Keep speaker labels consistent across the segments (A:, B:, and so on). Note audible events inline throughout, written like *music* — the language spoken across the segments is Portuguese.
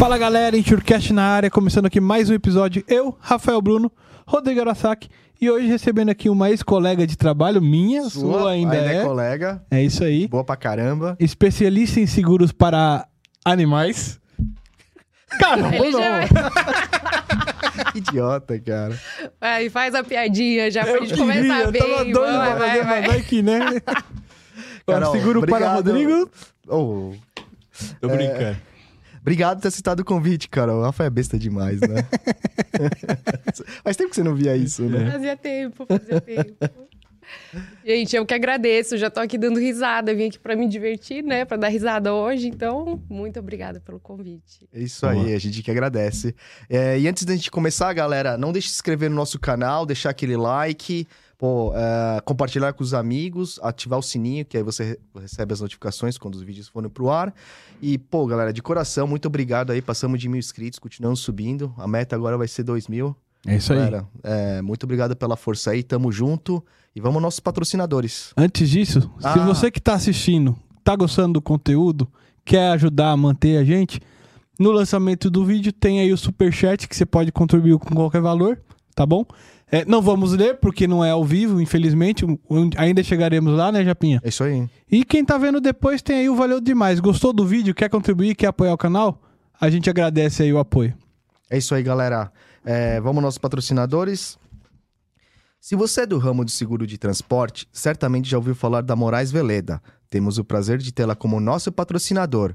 A: Fala galera, Insurecast na área, começando aqui mais um episódio. Eu, Rafael Bruno, Rodrigo Arasaki, e hoje recebendo aqui uma ex-colega de trabalho minha, sua, ainda, é.
B: colega.
A: É isso aí.
B: Boa pra caramba.
A: Especialista em seguros para animais. Caramba,
C: Ele
A: não.
C: já *laughs*
B: Idiota, cara.
C: vai, faz a piadinha já pra
A: Eu
C: gente começar
A: queria,
C: bem.
A: tava doido
C: vai,
A: pra
C: vai,
A: fazer,
C: vai.
A: mas vai que, né? *laughs*
B: Carol,
A: seguro para
B: obrigado.
A: Rodrigo.
B: Oh,
A: Tô brincando.
B: Obrigado por ter citado o convite, cara. O Rafa é besta demais, né? *laughs* Faz tempo que você não via isso, né?
C: Fazia tempo, fazia tempo. Gente, eu que agradeço, já tô aqui dando risada, vim aqui pra me divertir, né, Pra dar risada hoje, então, muito obrigada pelo convite.
B: É isso aí, a gente que agradece. É, e antes da gente começar, galera, não deixe de se inscrever no nosso canal, deixar aquele like, pô, é, compartilhar com os amigos, ativar o sininho, que aí você re- recebe as notificações quando os vídeos forem pro ar. E, pô, galera, de coração, muito obrigado aí. Passamos de mil inscritos, continuamos subindo. A meta agora vai ser dois mil.
A: É isso aí.
B: Galera, é, muito obrigado pela força aí, tamo junto. E vamos aos nossos patrocinadores.
A: Antes disso, se
B: Ah.
A: você que tá assistindo, tá gostando do conteúdo, quer ajudar a manter a gente, no lançamento do vídeo tem aí o superchat que você pode contribuir com qualquer valor, tá bom? É, não vamos ler porque não é ao vivo, infelizmente. Um- Ainda chegaremos lá, né, Japinha?
B: É isso aí.
A: E quem tá vendo depois tem aí o Valeu Demais. Gostou do vídeo? Quer contribuir? Quer apoiar o canal? A gente agradece aí o apoio.
B: É isso aí, galera. É, vamos aos nossos patrocinadores. Se você é do ramo de seguro de transporte, certamente já ouviu falar da Moraes Veleda. Temos o prazer de tê-la como nosso patrocinador.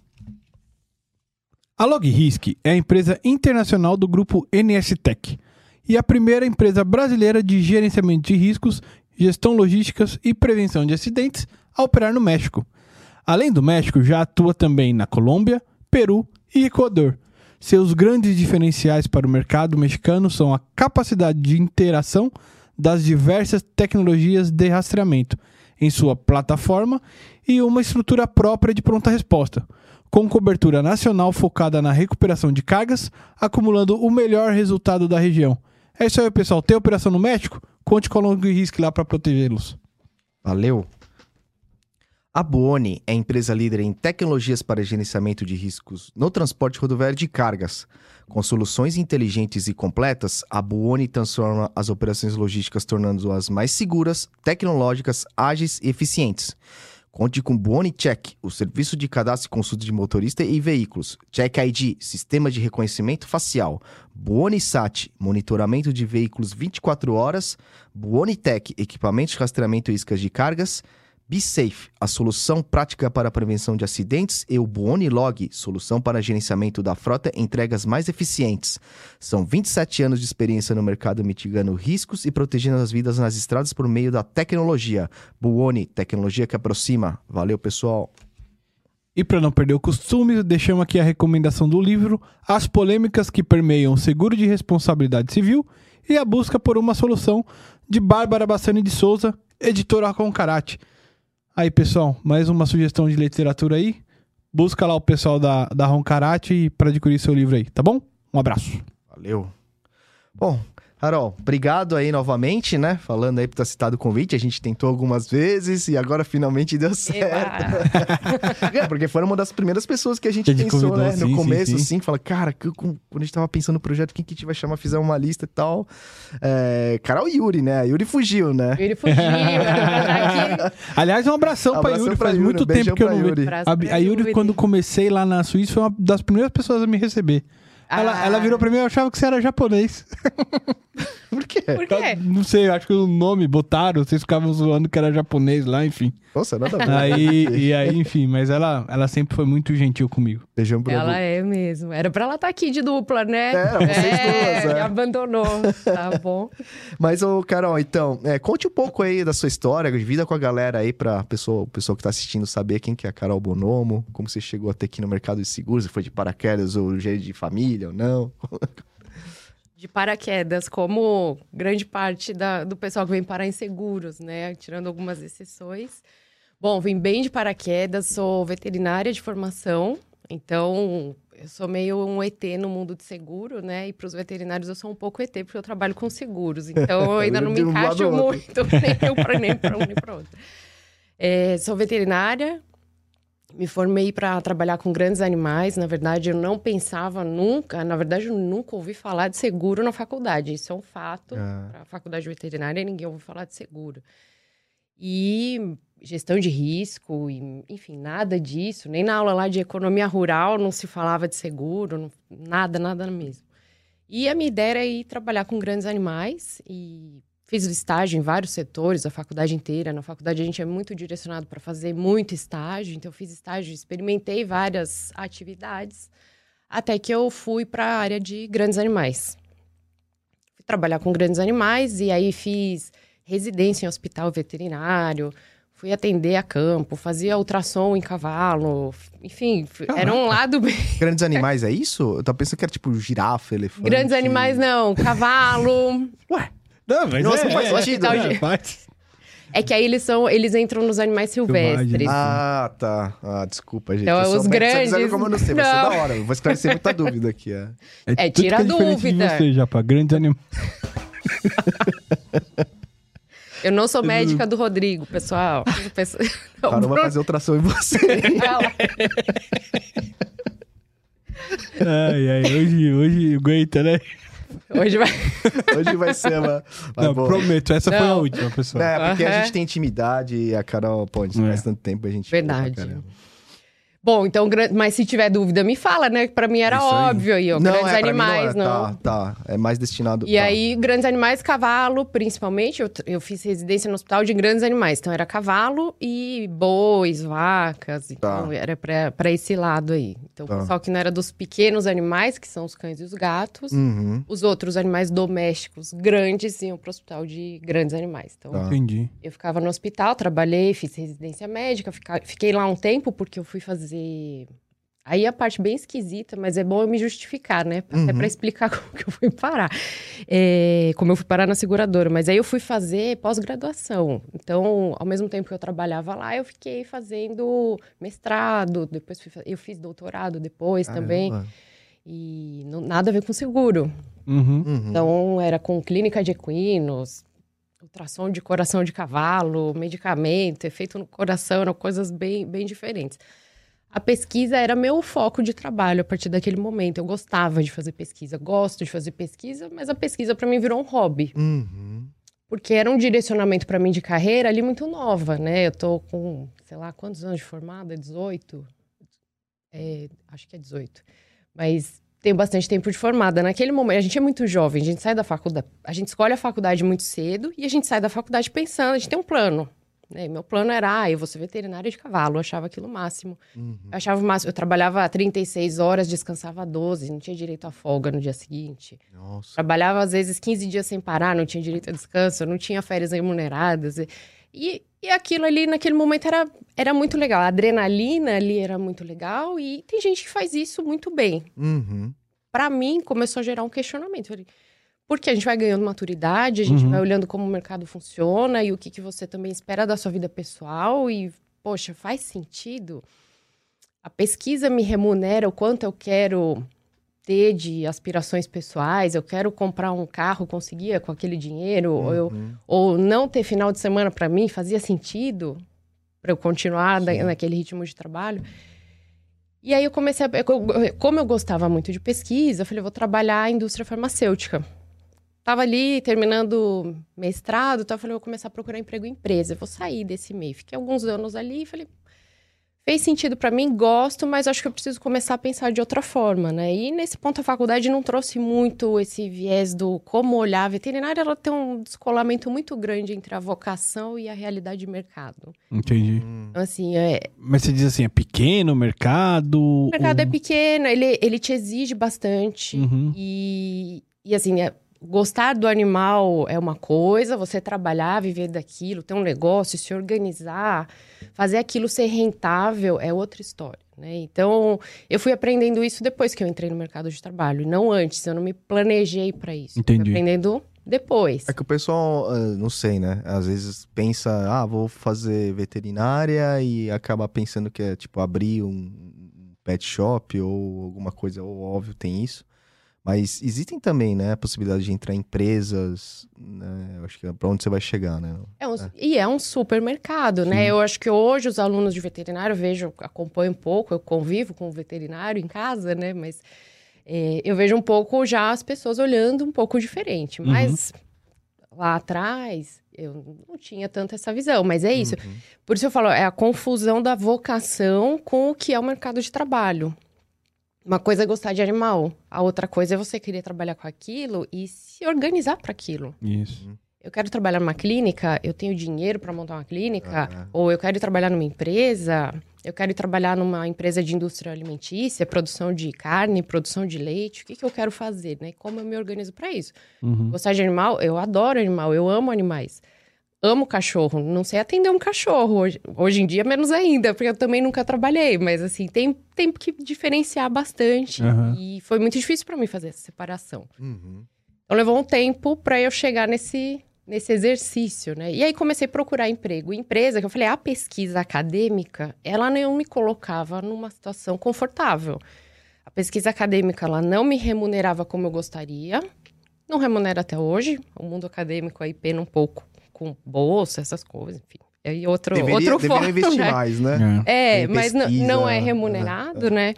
A: A LogRisk é a empresa internacional do grupo NS Tech e a primeira empresa brasileira de gerenciamento de riscos, gestão logísticas e prevenção de acidentes a operar no México. Além do México, já atua também na Colômbia, Peru e Equador. Seus grandes diferenciais para o mercado mexicano são a capacidade de interação das diversas tecnologias de rastreamento em sua plataforma e uma estrutura própria de pronta resposta, com cobertura nacional focada na recuperação de cargas, acumulando o melhor resultado da região. É isso aí, pessoal. Tem operação no México? Conte com a Long Risk lá para protegê-los.
B: Valeu! A Buoni é a empresa líder em tecnologias para gerenciamento de riscos no transporte rodoviário de cargas. Com soluções inteligentes e completas, a Buoni transforma as operações logísticas tornando-as mais seguras, tecnológicas, ágeis e eficientes. Conte com Buoni Check, o serviço de cadastro e consulta de motorista e veículos. Check ID, sistema de reconhecimento facial. Buoni Sat, monitoramento de veículos 24 horas. Buoni Tech, equipamentos de rastreamento e iscas de cargas. Be Safe, a solução prática para a prevenção de acidentes, e o Buoni Log, solução para gerenciamento da frota e entregas mais eficientes. São 27 anos de experiência no mercado mitigando riscos e protegendo as vidas nas estradas por meio da tecnologia. Buoni, tecnologia que aproxima. Valeu, pessoal.
A: E para não perder o costume, deixamos aqui a recomendação do livro As Polêmicas que Permeiam o Seguro de Responsabilidade Civil e a Busca por uma Solução, de Bárbara Bassani de Souza, editora Concarate. Aí, pessoal, mais uma sugestão de literatura aí. Busca lá o pessoal da, da Roncarate para adquirir seu livro aí, tá bom? Um abraço.
B: Valeu. Bom, Carol, obrigado aí novamente, né? Falando aí por ter citado o convite. A gente tentou algumas vezes e agora finalmente deu certo. É, *laughs* porque foi uma das primeiras pessoas que a gente
A: Que a gente
B: pensou,
A: convidou,
B: né?
A: sim,
B: no
A: sim,
B: começo,
A: sim.
B: assim, fala, cara, que- com- quando a gente tava pensando no projeto, quem que a gente vai chamar, fizer uma lista e tal. É, Carol Yuri, né? A Yuri fugiu, né?
C: Ele fugiu, pra aqui. *laughs*
A: Aliás, um abração, pra
B: Abração
A: Yuri.
B: pra
A: Faz
B: Yuri,
A: muito
B: um
A: tempo que eu
B: pra
A: não
B: Yuri.
A: vejo.
C: Abraço
A: A,
C: pra
A: a Yuri,
C: Yuri.
A: quando comecei lá na Suíça, foi uma das primeiras pessoas a me receber. Ela, ela virou pra mim, eu achava que você era japonês. *laughs*
B: Por quê?
C: Por quê?
A: Não sei, acho que o nome botaram, vocês ficavam zoando que era japonês lá, enfim.
B: Nossa, nada a ver.
A: Aí, *laughs* e aí, enfim, mas ela, ela sempre foi muito gentil comigo.
B: Beijão pra
C: Ela é mesmo. Era pra ela estar aqui de dupla, né?
B: É, vocês duas, é.
C: me abandonou. Tá bom.
B: Mas, ô, Carol, então, é, conte um pouco aí da sua história, divida com a galera aí pra pessoa, pessoa que tá assistindo saber quem que é a Carol Bonomo, como você chegou até aqui no mercado de seguros, se foi de paraquedas ou jeito de família ou não. *laughs*
C: De paraquedas, como grande parte da- do pessoal que vem parar em seguros, né? Tirando algumas exceções. Bom, vim bem de paraquedas, sou veterinária de formação, então eu sou meio um ET no mundo de seguro, né? E para os veterinários eu sou um pouco ET, porque eu trabalho com seguros. Então eu *laughs* ainda não me
B: um
C: encaixo muito, *laughs* nem para nem para um nem para outro. É, sou veterinária, me formei para trabalhar com grandes animais. Na verdade, eu não pensava nunca, na verdade, eu nunca ouvi falar de seguro na faculdade. Isso é um fato.
B: Ah.
C: A faculdade veterinária, ninguém ouve falar de seguro. E gestão de risco, e, enfim, nada disso. Nem na aula lá de economia rural não se falava de seguro, não- nada, nada mesmo. E a minha ideia era ir trabalhar com grandes animais e fiz estágio em vários setores, a faculdade inteira. Na faculdade a gente é muito direcionado para fazer muito estágio, então eu fiz estágio, experimentei várias atividades, até que eu fui para a área de grandes animais. Fui trabalhar com grandes animais e aí fiz residência em hospital veterinário, fui atender a campo, fazia ultrassom em cavalo, enfim, f- era um lado bem *laughs*
B: Grandes animais, é isso? Eu tava pensando que era tipo girafa, elefante.
C: Grandes animais, não. Cavalo.
B: Ué,
A: Não, mas
B: Nossa, não faz
A: é,
B: sentido,
A: é,
C: né?
A: faz.
C: É que aí eles são, eles entram nos animais silvestres.
B: Ah, tá. Ah, desculpa, gente.
C: Então,
B: Eu sou
C: os grandes-
B: como eu não sei, vai ser
C: Não.
B: da hora. Eu vou esclarecer muita dúvida aqui. É.
C: É,
A: tudo
C: tira
A: que
C: a dúvida.
A: De você, já, pra grandes animais. *laughs*
C: Eu não sou médica do Rodrigo, pessoal. O pessoal- Não,
B: vai fazer ultrassom em você. *laughs*
C: Ela-
A: Ai, ai, hoje, hoje aguenta, né?
C: Hoje vai. *laughs*
B: Hoje vai ser uma. Mas,
A: Não,
B: bom,
A: prometo, essa foi a
C: Não.
A: última, pessoal.
B: É, porque a gente tem intimidade e a Carol, pô, a gente
A: É.
B: faz tanto tempo, a gente.
C: Verdade.
B: Pô.
C: Bom, então, mas se tiver dúvida, me fala, né? Que pra mim era
B: Isso
C: óbvio aí, ó.
B: Não,
C: grandes
B: é, pra mim
C: animais,
B: não.
C: não.
B: É, tá, tá. É mais destinado.
C: E
B: tá.
C: aí, grandes animais, cavalo, principalmente. Eu, eu fiz residência no hospital de grandes animais. Então, era cavalo e bois, vacas. Então,
B: Tá.
C: era pra, pra esse lado aí. Então,
B: Tá.
C: o pessoal que não era dos pequenos animais, que são os cães e os gatos.
B: Uhum.
C: Os outros animais domésticos grandes iam pro hospital de grandes animais. Então,
B: Tá.
A: Entendi.
C: eu ficava no hospital, trabalhei, fiz residência médica, fica- fiquei lá um tempo porque eu fui fazer. Aí a parte bem esquisita, mas é bom eu me justificar, né? Até
B: Uhum.
C: pra explicar *laughs* como que eu fui parar. É, como eu fui parar na seguradora. Mas aí eu fui fazer pós-graduação. Então, ao mesmo tempo que eu trabalhava lá, eu fiquei fazendo mestrado, depois fui eu fiz doutorado depois também.
B: Caramba.
C: E não- nada a ver com seguro.
A: Uhum.
B: Uhum.
C: Então, era com clínica de equinos, ultrassom de coração de cavalo, medicamento, efeito no coração, eram coisas bem, bem diferentes. A pesquisa era meu foco de trabalho a partir daquele momento. Eu gostava de fazer pesquisa, gosto de fazer pesquisa, mas a pesquisa para mim virou um hobby,
B: Uhum.
C: porque era um direcionamento para mim de carreira ali muito nova, né? Eu tô com, sei lá, quantos anos de formada? 18? É, acho que é 18. Mas tenho bastante tempo de formada. Naquele momento, a gente é muito jovem, a gente sai da faculdade, a gente escolhe a faculdade muito cedo e a gente sai da faculdade pensando, a gente tem um plano. Né? Meu plano era, ah, eu vou ser veterinária de cavalo, eu achava aquilo o máximo.
B: Uhum.
C: Eu achava o máximo, eu trabalhava 36 horas, descansava 12, não tinha direito a folga no dia seguinte.
B: Nossa.
C: Trabalhava, às vezes, 15 dias sem parar, não tinha direito a descanso, não tinha férias remuneradas. E, e, e aquilo ali, naquele momento, era, era muito legal. A adrenalina ali era muito legal e tem gente que faz isso muito bem.
B: Uhum.
C: Para mim, começou a gerar um questionamento. Eu falei, Porque a gente vai ganhando maturidade, a gente
A: Uhum.
C: vai olhando como o mercado funciona e o que, que você também espera da sua vida pessoal. E, poxa, faz sentido? A pesquisa me remunera o quanto eu quero ter de aspirações pessoais, eu quero comprar um carro, conseguia com aquele dinheiro, ou, eu,
B: Uhum.
C: ou não ter final de semana para mim, fazia sentido para eu continuar da- naquele ritmo de trabalho. E aí eu comecei a. Como eu gostava muito de pesquisa, eu falei, eu vou trabalhar a indústria farmacêutica. Tava ali terminando mestrado, então eu falei, vou começar a procurar emprego em empresa, eu vou sair desse meio. Fiquei alguns anos ali e falei. fez sentido para mim, gosto, mas acho que eu preciso começar a pensar de outra forma, né? E nesse ponto a faculdade não trouxe muito esse viés do como olhar a veterinária, ela tem um descolamento muito grande entre a vocação e a realidade de mercado.
A: Entendi.
C: Então, assim, é,
A: Mas você diz assim, é pequeno o mercado?
C: o mercado é
A: ou-
C: pequeno, ele, ele te exige bastante.
A: Uhum.
C: E, e assim, é- gostar do animal é uma coisa, você trabalhar, viver daquilo, ter um negócio, se organizar, fazer aquilo ser rentável é outra história, né? Então, eu fui aprendendo isso depois que eu entrei no mercado de trabalho, não antes, eu não me planejei para isso.
A: Entendi.
C: Fui aprendendo depois.
B: É que o pessoal, ah, não sei, né? Às vezes pensa, ah, vou fazer veterinária e acaba pensando que é tipo abrir um pet shop ou alguma coisa, ou óbvio tem isso. Mas existem também, né, a possibilidade de entrar em empresas, né? Eu acho que é pra onde você vai chegar, né?
C: É um- E é um supermercado, né?
A: Sim.
C: Eu acho que hoje os alunos de veterinário, eu vejo, acompanho um pouco, eu convivo com o veterinário em casa, né? Mas é, eu vejo um pouco já as pessoas olhando um pouco diferente.
A: Uhum.
C: Mas lá atrás, eu não tinha tanto essa visão. Mas é isso.
B: Uhum.
C: Por isso eu falo, é a confusão da vocação com o que é o mercado de trabalho. Uma coisa é gostar de animal, a outra coisa é você querer trabalhar com aquilo e se organizar para aquilo.
A: Isso.
C: Eu quero trabalhar numa clínica, eu tenho dinheiro para montar uma clínica,
B: Ah.
C: ou eu quero trabalhar numa empresa, eu quero trabalhar numa empresa de indústria alimentícia, produção de carne, produção de leite, o que, que eu quero fazer, né? Como eu me organizo para isso?
A: Uhum.
C: Gostar de animal, eu adoro animal, eu amo animais. Amo cachorro, não sei atender um cachorro hoje, hoje em dia, menos ainda, porque eu também nunca trabalhei, mas assim, tem, tem que diferenciar bastante.
A: Aham.
C: E foi muito difícil para mim fazer essa separação.
B: Uhum.
C: Então levou um tempo para eu chegar nesse, nesse exercício, né? E aí comecei a procurar emprego. Empresa, que eu falei, a pesquisa acadêmica, ela não me colocava numa situação confortável. A pesquisa acadêmica, ela não me remunerava como eu gostaria. Não remunera até hoje. O mundo acadêmico aí pena um pouco com bolsa, essas coisas, enfim. E outro,
B: Deveria,
C: outro
B: deveria
C: foco,
B: investir
C: né?
B: mais, né?
A: É.
C: É, mas não-
B: pesquisa,
C: não é
B: é,
C: remunerado, né?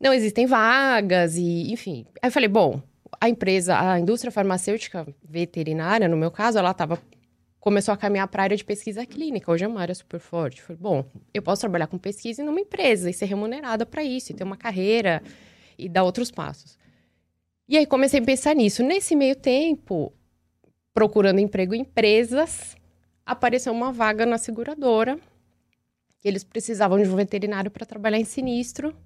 C: Não existem vagas e, enfim. Aí eu falei, bom, a empresa, a indústria farmacêutica veterinária, no meu caso, ela tava começou a caminhar para a área de pesquisa clínica. Hoje é uma área super forte. Eu falei, bom, eu posso trabalhar com pesquisa em uma empresa e ser remunerada para isso, e ter uma carreira e dar outros passos. E aí comecei a pensar nisso. Nesse meio tempo, procurando emprego em empresas, apareceu uma vaga na seguradora eles precisavam de um veterinário para trabalhar em sinistro.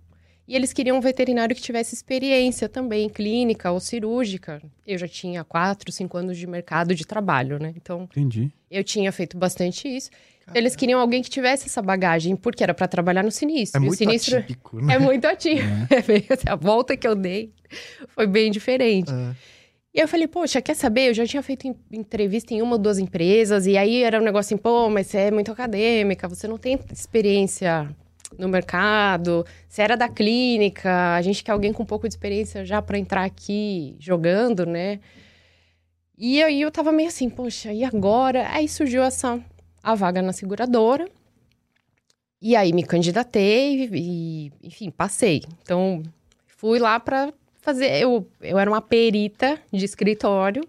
C: E eles queriam um veterinário que tivesse experiência também, clínica ou cirúrgica. Eu já tinha quatro, cinco anos de mercado de trabalho, né? Então,
A: Entendi.
C: eu tinha feito bastante isso. Eles queriam alguém que tivesse essa bagagem, porque era para trabalhar no sinistro.
B: É
C: E
B: muito
C: sinistro
B: atípico, né?
C: é muito ativo. *laughs* É bem assim, a volta que eu dei foi bem diferente.
B: É.
C: Eu falei, poxa, quer saber? Eu já tinha feito entrevista em uma ou duas empresas, e aí era um negócio assim, pô, mas você é muito acadêmica, você não tem experiência no mercado, você era da clínica, a gente quer alguém com um pouco de experiência já para entrar aqui jogando, né? E aí eu tava meio assim, poxa, e agora? Aí surgiu essa a vaga na seguradora. E aí me candidatei e, enfim, passei. Então, fui lá para fazer. Eu, eu era uma perita de escritório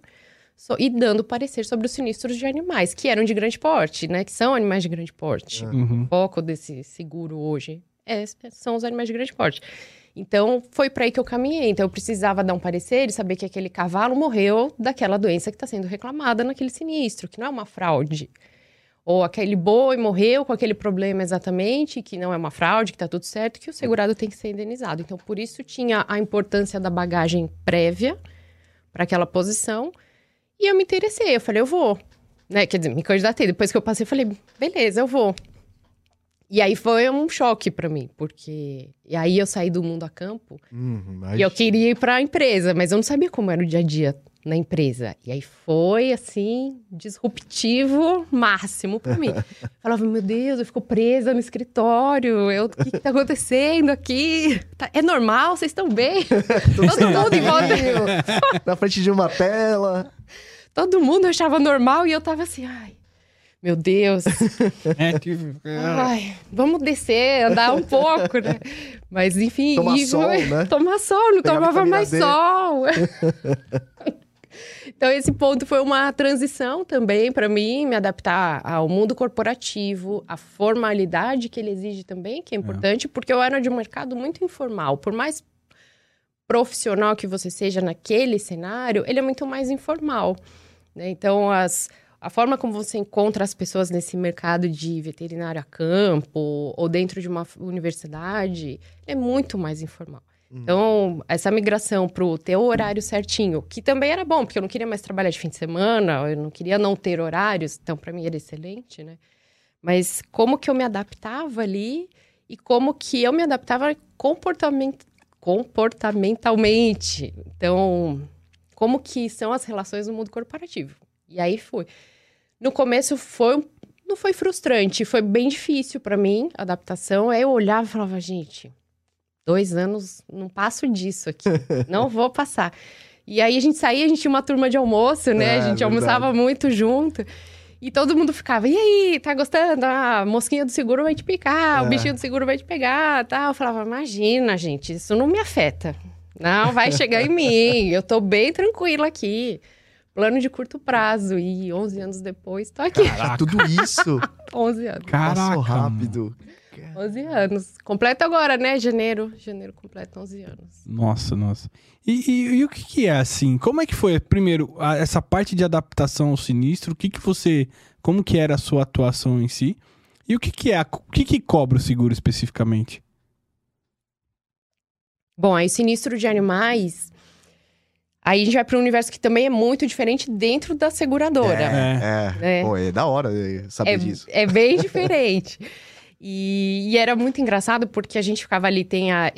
C: so- e dando parecer sobre os sinistros de animais, que eram de grande porte, né? Que são animais de grande porte.
A: Uhum.
C: O foco desse seguro hoje é- são os animais de grande porte. Então, foi para aí que eu caminhei. Então, eu precisava dar um parecer e saber que aquele cavalo morreu daquela doença que está sendo reclamada naquele sinistro, que não é uma fraude. Ou aquele boi morreu com aquele problema exatamente, que não é uma fraude, que está tudo certo, que o segurado tem que ser indenizado. Então, por isso tinha a importância da bagagem prévia para aquela posição. E eu me interessei, eu falei, eu vou. Né? Quer dizer, me candidatei. Depois que eu passei, eu falei, beleza, eu vou. E aí foi um choque para mim, porque. E aí eu saí do mundo a campo
B: Uhum,
C: e eu queria ir para a empresa, mas eu não sabia como era o dia a dia na empresa. E aí foi assim, disruptivo máximo para mim. *laughs* Falava, meu Deus, eu fico presa no escritório. Eu, o que, que tá acontecendo aqui? Tá- é normal? Vocês estão bem? *laughs* Todo mundo em volta.
B: Na frente de uma tela.
C: Todo mundo achava normal e eu tava assim, ai, meu Deus. *laughs*
A: É, tipo,
C: Ai, vamos descer, andar um pouco, né? Mas enfim.
B: Tomar
C: e
B: sol, *laughs* né?
C: Tomar sol, não
B: Pegar
C: tomava mais
B: D.
C: sol. *laughs* Então, esse ponto foi uma transição também para mim, me adaptar ao mundo corporativo, a formalidade que ele exige também, que é importante, é. porque eu era de um mercado muito informal. Por mais profissional que você seja naquele cenário, ele é muito mais informal. Né? Então, as, a forma como você encontra as pessoas nesse mercado de veterinário a campo ou dentro de uma universidade é muito mais informal. Uhum. Então, essa migração para o ter o horário certinho, que também era bom, porque eu não queria mais trabalhar de fim de semana, eu não queria não ter horários, então para mim era excelente, né? Mas como que eu me adaptava ali e como que eu me adaptava comportament... comportamentalmente. Então, como que são as relações no mundo corporativo. E aí fui. No começo foi não foi frustrante, foi bem difícil para mim a adaptação. Aí eu olhava e falava, gente, dois anos, não passo disso aqui. *laughs* não vou passar. E aí a gente saía, a gente tinha uma turma de almoço, né? É, a gente verdade. almoçava muito junto. E todo mundo ficava, e aí, tá gostando? Ah, a mosquinha do seguro vai te picar, é. o bichinho do seguro vai te pegar, tá? Eu falava, imagina, gente, isso não me afeta. Não, vai chegar em mim, eu tô bem tranquila aqui. Plano de curto prazo. E 11 anos depois, tô aqui.
B: Caraca. Tudo isso? *laughs*
C: 11 anos.
B: Caraca. Passou rápido.
C: 11 anos. Completa agora, né? Janeiro. Janeiro completa 11 anos.
A: Nossa, nossa. E, e, e o que, que, é assim? Como é que foi, primeiro, a, essa parte de adaptação ao sinistro? O que que você... Como que era a sua atuação em si? E o que que é? O que que cobra o seguro especificamente?
C: Bom, aí sinistro de animais... Aí a gente vai para um universo que também é muito diferente dentro da seguradora.
B: É, é. é. Pô, é da hora saber
C: é,
B: disso.
C: É bem diferente. E, e, era muito engraçado porque a gente ficava ali, tem a,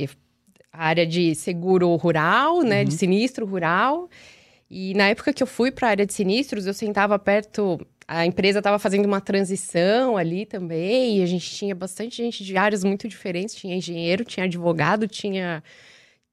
C: a área de seguro rural, né? Uhum. De sinistro rural. E na época que eu fui para a área de sinistros, eu sentava perto. A empresa estava fazendo uma transição ali também, e a gente tinha bastante gente de áreas muito diferentes. Tinha engenheiro, tinha advogado, tinha.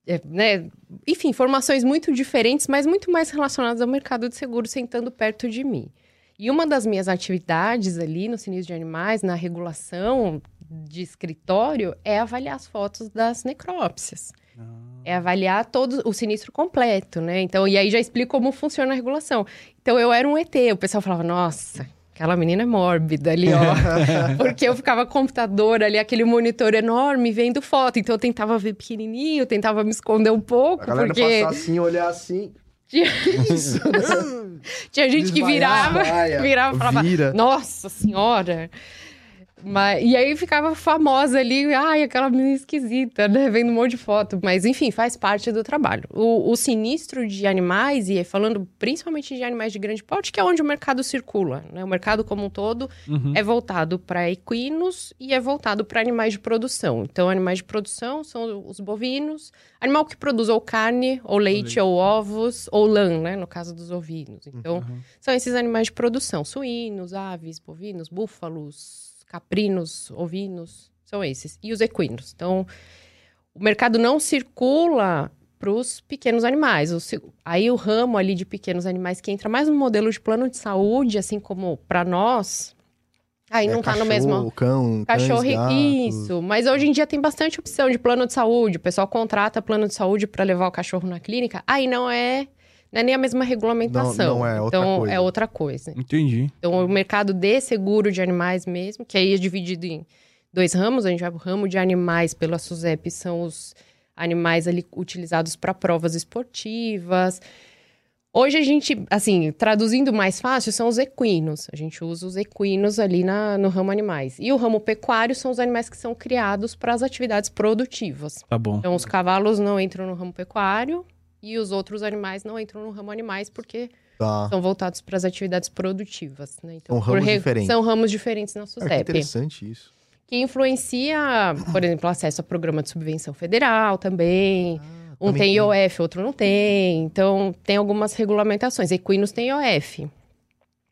C: É, né? Enfim, formações muito diferentes, mas muito mais relacionadas ao mercado de seguro, sentando perto de mim. E uma das minhas atividades ali no sinistro de animais, na regulação de escritório, é avaliar as fotos das necrópsias. Ah. É avaliar todo o sinistro completo, né? Então, e aí já explico como funciona a regulação. Então, eu era um ET. O pessoal falava, nossa, aquela menina é mórbida ali, ó. *laughs* Porque eu ficava com computador ali, aquele monitor enorme, vendo foto. Então, eu tentava ver pequenininho, tentava me esconder um pouco. A
B: galera
C: porque...
B: passar assim, olhar assim...
C: Tinha... Isso? *laughs* Tinha gente que virava, virava e falava, Vira. nossa senhora... Mas, e aí ficava famosa ali, ai, aquela menina esquisita, né? Vendo um monte de foto. Mas, enfim, faz parte do trabalho. O, o sinistro de animais, e falando principalmente de animais de grande porte, que é onde o mercado circula, né? O mercado como um todo uhum. é voltado para equinos e é voltado para animais de produção. Então, animais de produção são os bovinos, animal que produz ou carne, ou leite, leite. ou ovos, ou lã, né? No caso dos ovinos. Então, uhum. são esses animais de produção: suínos, aves, bovinos, búfalos caprinos, ovinos, são esses. E os equinos. Então, o mercado não circula para os pequenos animais. O, aí o ramo ali de pequenos animais que entra mais no modelo de plano de saúde, assim como para nós, aí é, não está no mesmo.
B: Cão,
C: cachorro,
B: cães,
C: isso. Mas hoje em dia tem bastante opção de plano de saúde. O pessoal contrata plano de saúde para levar o cachorro na clínica. Aí não é não é nem a mesma regulamentação.
B: Não, não é outra
C: então,
B: coisa.
C: é outra coisa.
A: Entendi.
C: Então, o mercado de seguro de animais mesmo, que aí é dividido em dois ramos. A gente vai o ramo de animais pela SUSEP, são os animais ali utilizados para provas esportivas. Hoje a gente, assim, traduzindo mais fácil, são os equinos. A gente usa os equinos ali na, no ramo animais. E o ramo pecuário são os animais que são criados para as atividades produtivas.
A: Tá bom.
C: Então, os cavalos não entram no ramo pecuário, e os outros animais não entram no ramo animais porque tá. são voltados para as atividades produtivas. Né?
B: Então, são ramos re... diferentes.
C: São ramos diferentes na SUSEP.
B: É, interessante isso.
C: Que influencia, por exemplo, acesso a programa de subvenção federal também. Ah, um também tem IOF, outro não tem. Então, tem algumas regulamentações. Equinos tem IOF.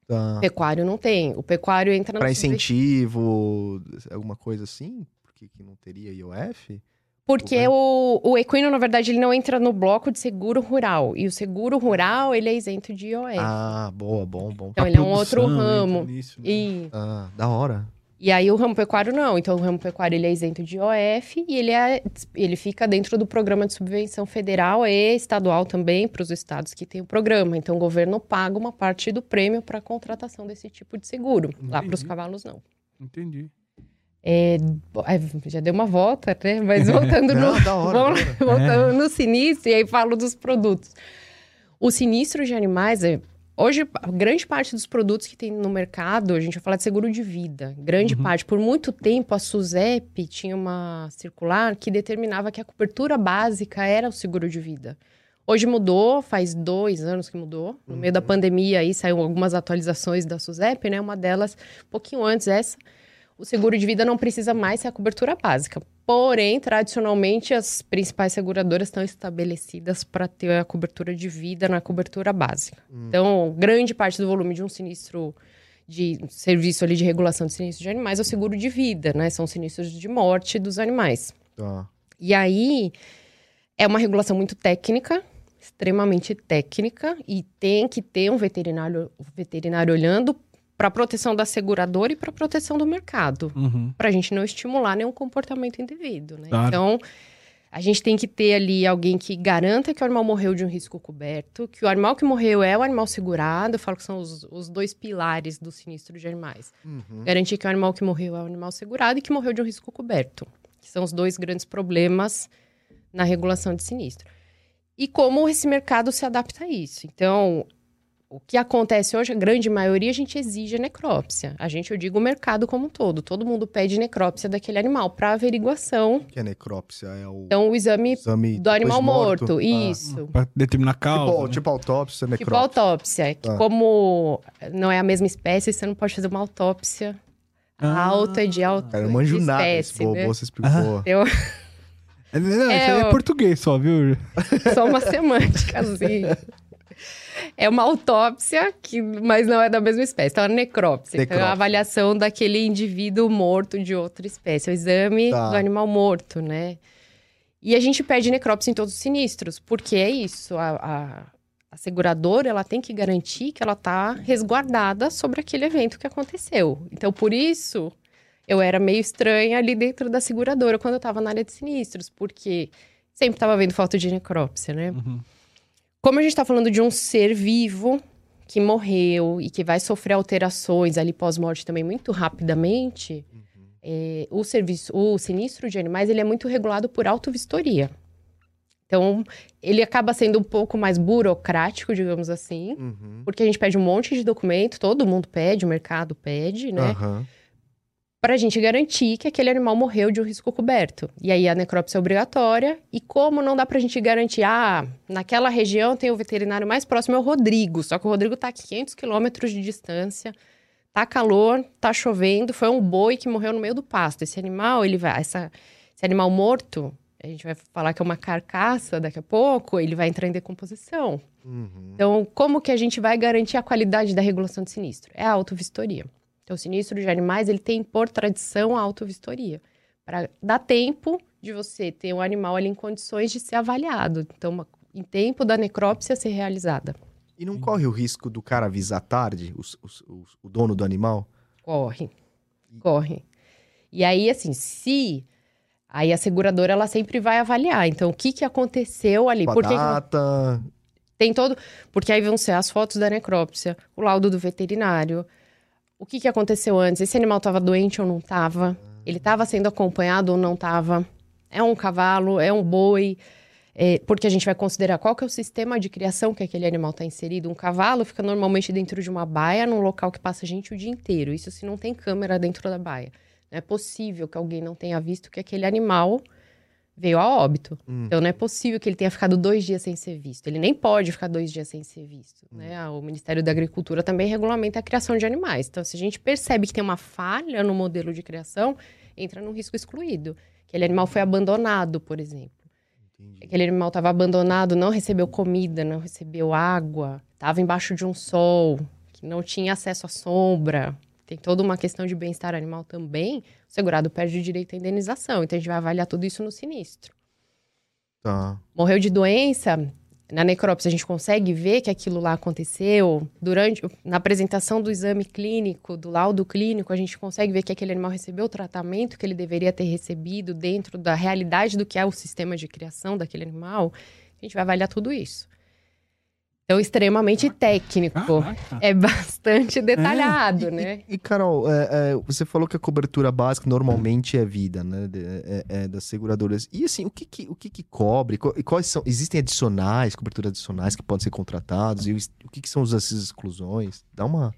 C: Tá. Pecuário não tem. O pecuário entra.
B: Para incentivo, alguma coisa assim? Por que, que não teria IOF?
C: Porque o, o equino, na verdade, ele não entra no bloco de seguro rural. E o seguro rural, ele é isento de IOF.
B: Ah, boa, bom, bom.
C: Então, a ele é um outro ramo. Nisso, né?
B: e... Ah, da hora.
C: E aí o ramo pecuário não. Então o ramo pecuário ele é isento de IOF e ele, é, ele fica dentro do programa de subvenção federal e estadual também para os estados que têm o programa. Então o governo paga uma parte do prêmio para a contratação desse tipo de seguro. Lá para os
A: Entendi.
C: cavalos não.
A: Entendi.
C: É, é, já deu uma volta, né? Mas *laughs* voltando no,
B: Não, da hora,
C: Vamos- voltando no sinistro, e aí falo dos produtos. O sinistro de animais é. Hoje, grande parte dos produtos que tem no mercado, a gente vai falar de seguro de vida. Grande
A: Uhum.
C: parte. Por muito tempo, a SUSEP tinha uma circular que determinava que a cobertura básica era o seguro de vida. Hoje mudou, faz dois anos que mudou. No meio da pandemia aí saiu algumas atualizações da SUSEP, né? Uma delas, um pouquinho antes essa, o seguro de vida não precisa mais ser a cobertura básica. Porém, tradicionalmente, as principais seguradoras estão estabelecidas para ter a cobertura de vida na cobertura básica. Então, grande parte do volume de um sinistro de serviço ali de regulação de sinistro de animais é o seguro de vida, né? São sinistros de morte dos animais.
B: Tá.
C: E aí, é uma regulação muito técnica, extremamente técnica, e tem que ter um veterinário, veterinário olhando para proteção da seguradora e para proteção do mercado,
A: Uhum.
C: para a gente não estimular nenhum comportamento indevido, né?
A: Claro.
C: Então, a gente tem que ter ali alguém que garanta que o animal morreu de um risco coberto, que o animal que morreu é o animal segurado, eu falo que são os, os dois pilares do sinistro de animais.
B: Uhum.
C: Garantir que o animal que morreu é o animal segurado e que morreu de um risco coberto, que são os dois grandes problemas na regulação de sinistro. E como esse mercado se adapta a isso. Então, o que acontece hoje, a grande maioria, a gente exige a necrópsia. A gente, eu digo, o mercado como um todo. Todo mundo pede necrópsia daquele animal para averiguação.
B: O que é necrópsia? É o
C: Então, o exame
B: exame
C: do animal
B: de
C: morto.
B: Ah.
C: Isso.
A: Pra determinar a causa.
B: Tipo,
A: né?
B: tipo autópsia,
C: Tipo
B: necrópsia.
C: autópsia, que
B: Tá.
C: como não é a mesma espécie, você não pode fazer uma autópsia
A: Ah.
C: alta de alta
B: Cara, eu manjo
C: de
B: nada.
C: espécie,
B: Esse bobo,
C: né?
B: você explicou. *laughs*
C: Eu,
A: É, não,
C: É,
A: isso aí é português só, viu?
C: só uma semântica, assim. *laughs* É uma autópsia, que, mas não é da mesma espécie. Então, é necrópsia. Então, é
B: Necrópsia.
C: a avaliação daquele indivíduo morto de outra espécie. É o exame
B: Tá.
C: do animal morto, né? E a gente pede necrópsia em todos os sinistros. Porque é isso. A, a, a seguradora, ela tem que garantir que ela está resguardada sobre aquele evento que aconteceu. Então, por isso, eu era meio estranha ali dentro da seguradora quando eu estava na área de sinistros. Porque sempre estava vendo foto de necrópsia, né?
A: Uhum.
C: Como a gente está falando de um ser vivo que morreu e que vai sofrer alterações ali pós-morte também muito rapidamente, é, o serviço, o sinistro de animais, ele é muito regulado por autovistoria. Então, ele acaba sendo um pouco mais burocrático, digamos assim,
B: Uhum.
C: porque a gente pede um monte de documento, todo mundo pede, o mercado pede, né?
B: Aham.
C: Para a gente garantir que aquele animal morreu de um risco coberto. E aí a necrópsia é obrigatória. E como não dá para a gente garantir, ah, naquela região tem o veterinário mais próximo é o Rodrigo, só que o Rodrigo está a 500 quilômetros de distância, tá calor, tá chovendo, foi um boi que morreu no meio do pasto. Esse animal, ele vai, essa, esse animal morto, a gente vai falar que é uma carcaça daqui a pouco, ele vai entrar em decomposição.
B: Uhum.
C: Então, como que a gente vai garantir a qualidade da regulação de sinistro? É a autovistoria. Então, o sinistro de animais, ele tem por tradição a autovistoria. Para dar tempo de você ter um animal ali em condições de ser avaliado. Então, uma- em tempo da necrópsia ser realizada.
B: E não corre o risco do cara avisar tarde, os- os- os- o dono do animal?
C: Corre. Corre. E aí, assim, se... Aí a seguradora, ela sempre vai avaliar. Então, o que, que aconteceu ali?
B: Com a
C: Por que que
B: data...
C: Tem todo. Porque aí vão ser as fotos da necrópsia, o laudo do veterinário. O que, que aconteceu antes? Esse animal estava doente ou não estava? Ele estava sendo acompanhado ou não estava? É um cavalo? É um boi? É, porque a gente vai considerar qual que é o sistema de criação que aquele animal está inserido. Um cavalo fica normalmente dentro de uma baia, num local que passa gente o dia inteiro. Isso se não tem câmera dentro da baia. Não é possível que alguém não tenha visto que aquele animal veio a óbito.
B: Hum.
C: Então não é possível que ele tenha ficado dois dias sem ser visto. Ele nem pode ficar dois dias sem ser visto. Né? O Ministério da Agricultura também regulamenta a criação de animais. Então, se a gente percebe que tem uma falha no modelo de criação, entra num risco excluído. Aquele animal foi abandonado, por exemplo.
B: Entendi.
C: Aquele animal estava abandonado, não recebeu comida, não recebeu água, estava embaixo de um sol, que não tinha acesso à sombra. Tem toda uma questão de bem-estar animal também. O segurado perde o direito à indenização. Então, a gente vai avaliar tudo isso no sinistro.
B: Tá.
C: Morreu de doença, na necrópsia a gente consegue ver que aquilo lá aconteceu durante na apresentação do exame clínico, do laudo clínico, a gente consegue ver que aquele animal recebeu o tratamento que ele deveria ter recebido dentro da realidade do que é o sistema de criação daquele animal. A gente vai avaliar tudo isso. Então, extremamente técnico.
A: Caraca.
C: É bastante detalhado, né?
B: E, e, Carol, é, é, você falou que a cobertura básica normalmente é vida, né? de- é- é das seguradoras. E assim, o que que, o que, que cobre? E Quais são? Existem adicionais, coberturas adicionais que podem ser contratados? E o, o que, que são essas exclusões? Dá uma.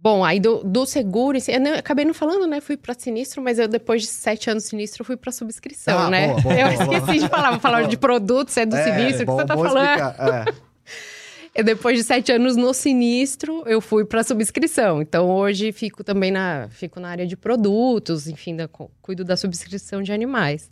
C: Bom, aí do, do seguro, eu não- acabei não falando, né? Fui para sinistro, mas eu depois de sete anos sinistro fui para subscrição,
B: Ah,
C: né?
B: boa, boa,
C: eu
B: boa,
C: esqueci de falar, vou falar de produtos, é do sinistro, o que você tá falando?
B: explicar, é.
C: E depois de sete anos no sinistro, eu fui para subscrição. Então hoje fico também na, fico na área de produtos, enfim, da- cu- cuido da subscrição de animais.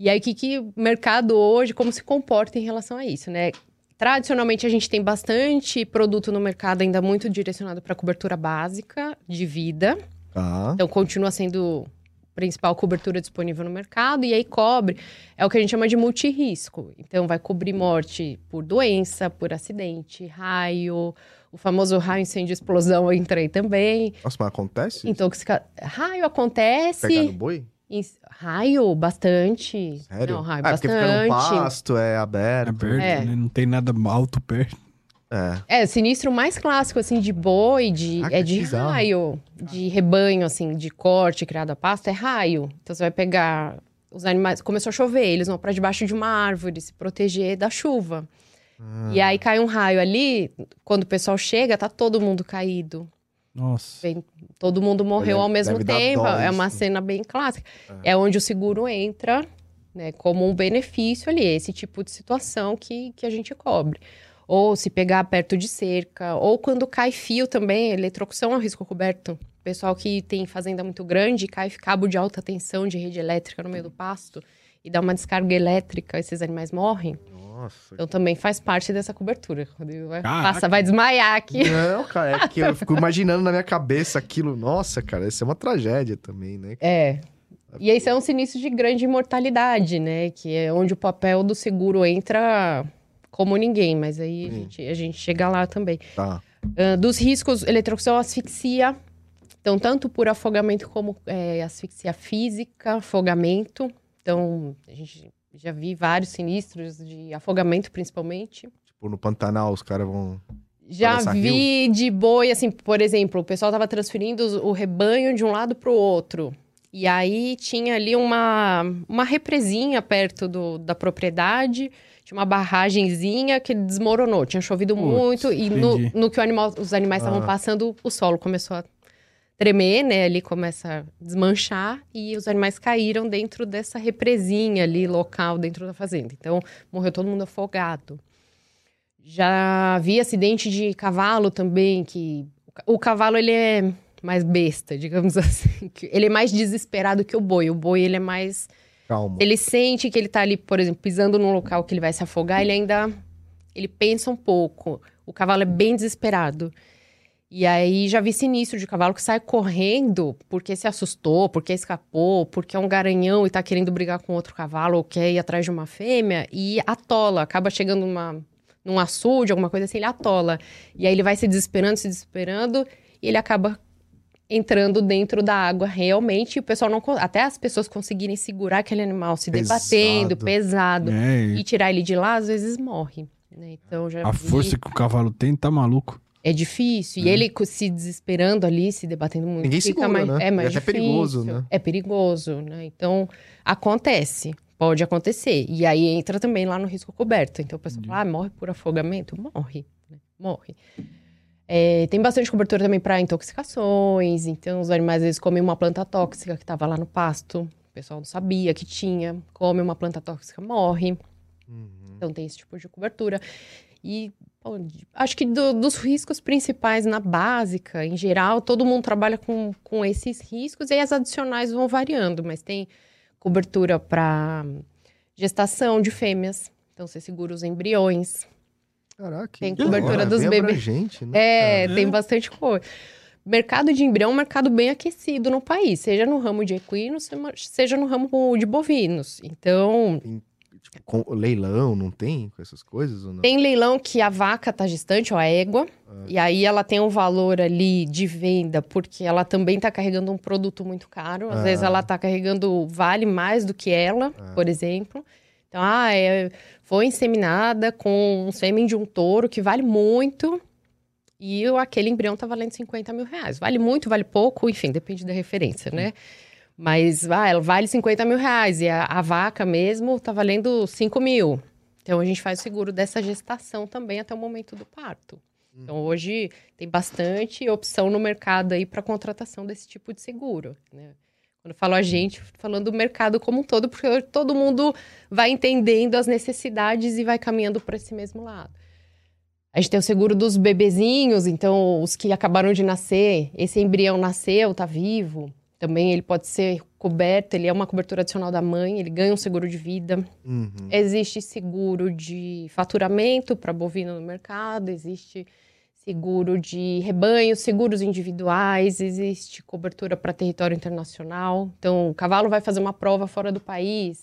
C: E aí, o que, que o mercado hoje, como se comporta em relação a isso, né? Tradicionalmente, a gente tem bastante produto no mercado ainda muito direcionado para cobertura básica de vida.
B: Tá.
C: Então, continua sendo principal cobertura disponível no mercado. E aí, cobre é o que a gente chama de multirisco. Então, vai cobrir morte por doença, por acidente, raio. O famoso raio, incêndio, explosão, eu entrei também.
B: Nossa, mas acontece?
C: Intoxica... Raio acontece...
B: Pegar no boi?
C: Raio, bastante.
B: Sério?
C: Não, raio,
B: ah, porque fica no
C: bastante.
B: pasto, é
A: É
B: aberto.
A: aberto,
C: É.
A: né? Não tem nada alto perto.
B: É.
C: É, o sinistro mais clássico, assim, de boi, de,
B: Ah,
C: é de
B: bizarro.
C: raio, de rebanho, assim, de corte criado a pasto, é raio. Então você vai pegar os animais. Começou a chover, eles vão para debaixo de uma árvore se proteger da chuva.
B: Ah.
C: E aí cai um raio ali, quando o pessoal chega, tá todo mundo caído.
A: Nossa.
C: Vem- todo mundo morreu
B: Deve-
C: ao mesmo tempo.
B: dó
C: é uma
B: isso.
C: cena bem clássica. É. onde o seguro entra, né, como um benefício ali, esse tipo de situação que, que a gente cobre. Ou se pegar perto de cerca, ou quando cai fio também, eletrocução é um risco coberto. Pessoal que tem fazenda muito grande, cai cabo de alta tensão de rede elétrica no meio do pasto e dá uma descarga elétrica, esses animais morrem.
B: Nossa.
C: Então também faz parte dessa cobertura. Rodrigo vai,
A: Caraca.
C: passa, vai desmaiar aqui.
B: Não, cara, é que eu fico imaginando na minha cabeça aquilo. Nossa, cara, isso é uma tragédia também, né?
C: É. E esse é um sinistro de grande mortalidade, né? Que é onde o papel do seguro entra como ninguém, mas aí a
B: Sim.
C: gente, a gente chega lá também.
B: Tá.
C: Ah, dos riscos, eletrocução, asfixia. Então, tanto por afogamento como é, asfixia física, afogamento. Então, a gente já vi vários sinistros de afogamento, principalmente.
B: Tipo, no Pantanal os caras vão.
C: Já vi de boi, assim, por exemplo, o pessoal tava transferindo o rebanho de um lado para o outro. E aí tinha ali uma, uma represinha perto do, da propriedade, tinha uma barragenzinha que desmoronou. Tinha chovido muito e no, no que o animal, os animais estavam
B: Ah.
C: passando, o solo começou a tremer, né? Ali começa a desmanchar e os animais caíram dentro dessa represinha ali local dentro da fazenda. Então morreu todo mundo afogado. Já vi acidente de cavalo também, que o cavalo ele é mais besta, digamos *laughs* assim. Ele é mais desesperado que o boi. O boi ele é mais,
B: Calma.
C: ele sente que ele tá ali, por exemplo, pisando num local que ele vai se afogar, ele ainda ele pensa um pouco. O cavalo é bem desesperado. E aí já vi sinistro de cavalo que sai correndo porque se assustou, porque escapou, porque é um garanhão e tá querendo brigar com outro cavalo ou quer ir atrás de uma fêmea e atola, acaba chegando numa, num açude, alguma coisa assim, ele atola. E aí ele vai se desesperando, se desesperando e ele acaba entrando dentro da água realmente. E o pessoal não. Até as pessoas conseguirem segurar aquele animal se
B: Pesado.
C: debatendo, pesado,
A: É,
C: e tirar ele de lá, às vezes morre. né? Então já
A: a
C: vi-
A: força que o cavalo tem tá maluco.
C: é difícil. E ele se desesperando ali, se debatendo muito.
B: Ninguém
C: fica
B: segura,
C: mais,
B: né?
C: É mais
B: É até perigoso, né?
C: É perigoso, né? Então, acontece. Pode acontecer. E aí entra também lá no risco coberto. Então, o pessoal fala, ah, morre por afogamento? Morre. né? Morre. É, tem bastante cobertura também para intoxicações. Então, os animais, às vezes, comem uma planta tóxica que estava lá no pasto. O pessoal não sabia que tinha. Come uma planta tóxica, morre.
B: Uhum.
C: Então tem esse tipo de cobertura. E de- acho que do- dos riscos principais na básica, em geral, todo mundo trabalha com, com esses riscos e aí as adicionais vão variando, mas tem cobertura para gestação de fêmeas. Então você segura os embriões.
B: Caraca.
C: Tem cobertura dos bebês.
B: abrangente, né?
C: É,
A: É.
C: tem bastante coisa. Mercado de embrião é um mercado bem aquecido no país, seja no ramo de equinos, seja no ramo de bovinos. Então,
B: Tipo, com- leilão, não tem com essas coisas ou não?
C: Tem leilão que a vaca tá gestante, ó, a égua, e aí ela tem um valor ali de venda, porque ela também tá carregando um produto muito caro. Às
B: Ah.
C: vezes ela tá carregando vale mais do que ela, por exemplo. Então, ah, é, foi inseminada com um sêmen de um touro que vale muito. E aquele embrião tá valendo 50 mil reais. Vale muito, vale pouco, enfim, depende da referência, né? Mas ah, ela vale 50 mil reais e a, a vaca mesmo tá valendo 5 mil. Então a gente faz o seguro dessa gestação também até o momento do parto. Então hoje tem bastante opção no mercado aí para contratação desse tipo de seguro. Né? Quando eu falo a gente, tô falando do mercado como um todo, porque todo mundo vai entendendo as necessidades e vai caminhando para esse mesmo lado. A gente tem o seguro dos bebezinhos, então os que acabaram de nascer, esse embrião nasceu, tá vivo. Também ele pode ser coberto, ele é uma cobertura adicional da mãe, ele ganha um seguro de vida.
B: Uhum.
C: Existe seguro de faturamento para bovino no mercado, existe seguro de rebanho, seguros individuais, existe cobertura para território internacional. Então, o cavalo vai fazer uma prova fora do país.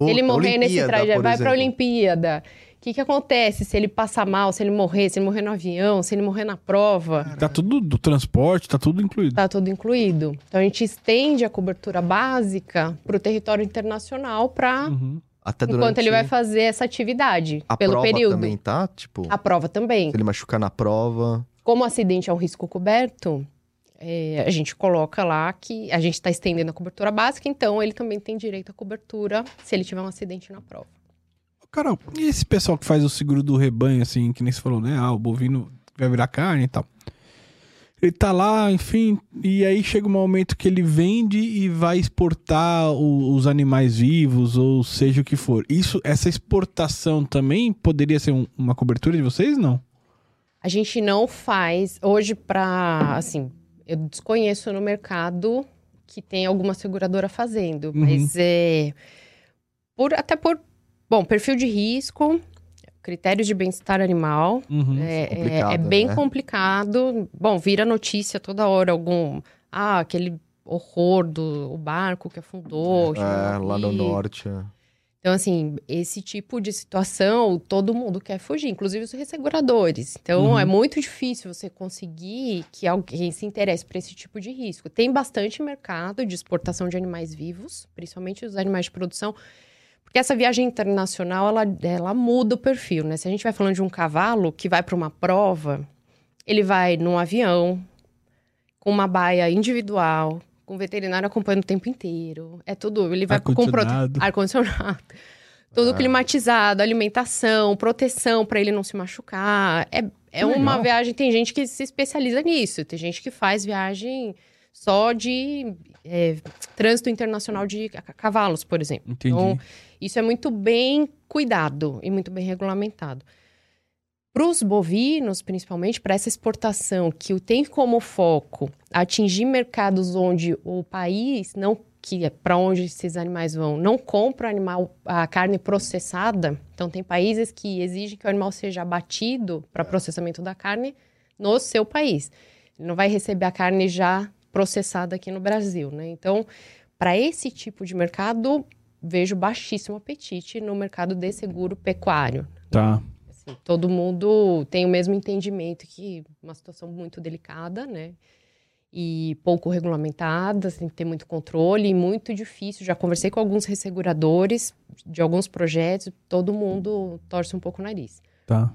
C: Se ele morrer nesse trajeto, vai para a. Olimpíada. O que, que acontece se ele passar mal, se ele morrer, se ele morrer no avião, se ele morrer na prova?
A: Tá tudo do transporte, tá tudo incluído.
C: Tá tudo incluído. Então, a gente estende a cobertura básica para o território internacional para
A: Uhum.
B: Até
C: enquanto
B: durante
C: ele vai fazer essa atividade
B: a
C: pelo
B: prova
C: período.
B: também, tá? Tipo,
C: A prova também.
B: se ele machucar na prova.
C: Como o acidente é um risco coberto, é, a gente coloca lá que a gente está estendendo a cobertura básica, então ele também tem direito à cobertura se ele tiver um acidente na prova.
A: Carol, e esse pessoal que faz o seguro do rebanho, assim, que nem você falou, né? Ah, o bovino vai virar carne e tal. Ele tá lá, enfim, e aí chega um momento que ele vende e vai exportar o- os animais vivos, ou seja o que for. Isso, essa exportação também poderia ser um- uma cobertura de vocês, não?
C: A gente não faz hoje para, assim, eu desconheço no mercado que tem alguma seguradora fazendo,
A: Uhum.
C: mas é por até por bom perfil de risco, critérios de bem-estar animal,
A: Uhum.
C: É, é-
B: complicado,
C: é bem
B: né?
C: complicado. Bom, vira notícia toda hora algum. Ah, aquele horror do o barco que afundou. que
B: É, lá no norte. é.
C: Então, assim, esse tipo de situação, todo mundo quer fugir, inclusive os resseguradores. Então,
A: Uhum.
C: é muito difícil você conseguir que alguém se interesse por esse tipo de risco. Tem bastante mercado de exportação de animais vivos, principalmente os animais de produção, porque essa viagem internacional, ela, ela muda o perfil, né? Se a gente vai falando de um cavalo que vai para uma prova, ele vai num avião, com uma baia individual, com o veterinário acompanhando o tempo inteiro. É tudo. Ele vai com prote-
A: Ar-condicionado. *laughs*
C: Tudo climatizado, alimentação, proteção para ele não se machucar. É, é
A: Que
C: uma
A: legal.
C: viagem. Tem gente que se especializa nisso. Tem gente que faz viagem só de é, trânsito internacional de ca- cavalos, por exemplo.
A: Entendi.
C: Então, isso é muito bem cuidado e muito bem regulamentado. Para os bovinos, principalmente, para essa exportação que o tem como foco atingir mercados onde o país não que é para onde esses animais vão, não compra animal, a carne processada. Então tem países que exigem que o animal seja abatido para processamento da carne no seu país. Ele não vai receber a carne já processada aqui no Brasil, né? Então, para esse tipo de mercado, vejo baixíssimo apetite no mercado de seguro pecuário.
A: Tá.
C: Assim, todo mundo tem o mesmo entendimento que uma situação muito delicada, né? E pouco regulamentada, tem que ter muito controle e muito difícil. Já conversei com alguns resseguradores de alguns projetos, todo mundo torce um pouco o nariz.
A: Tá.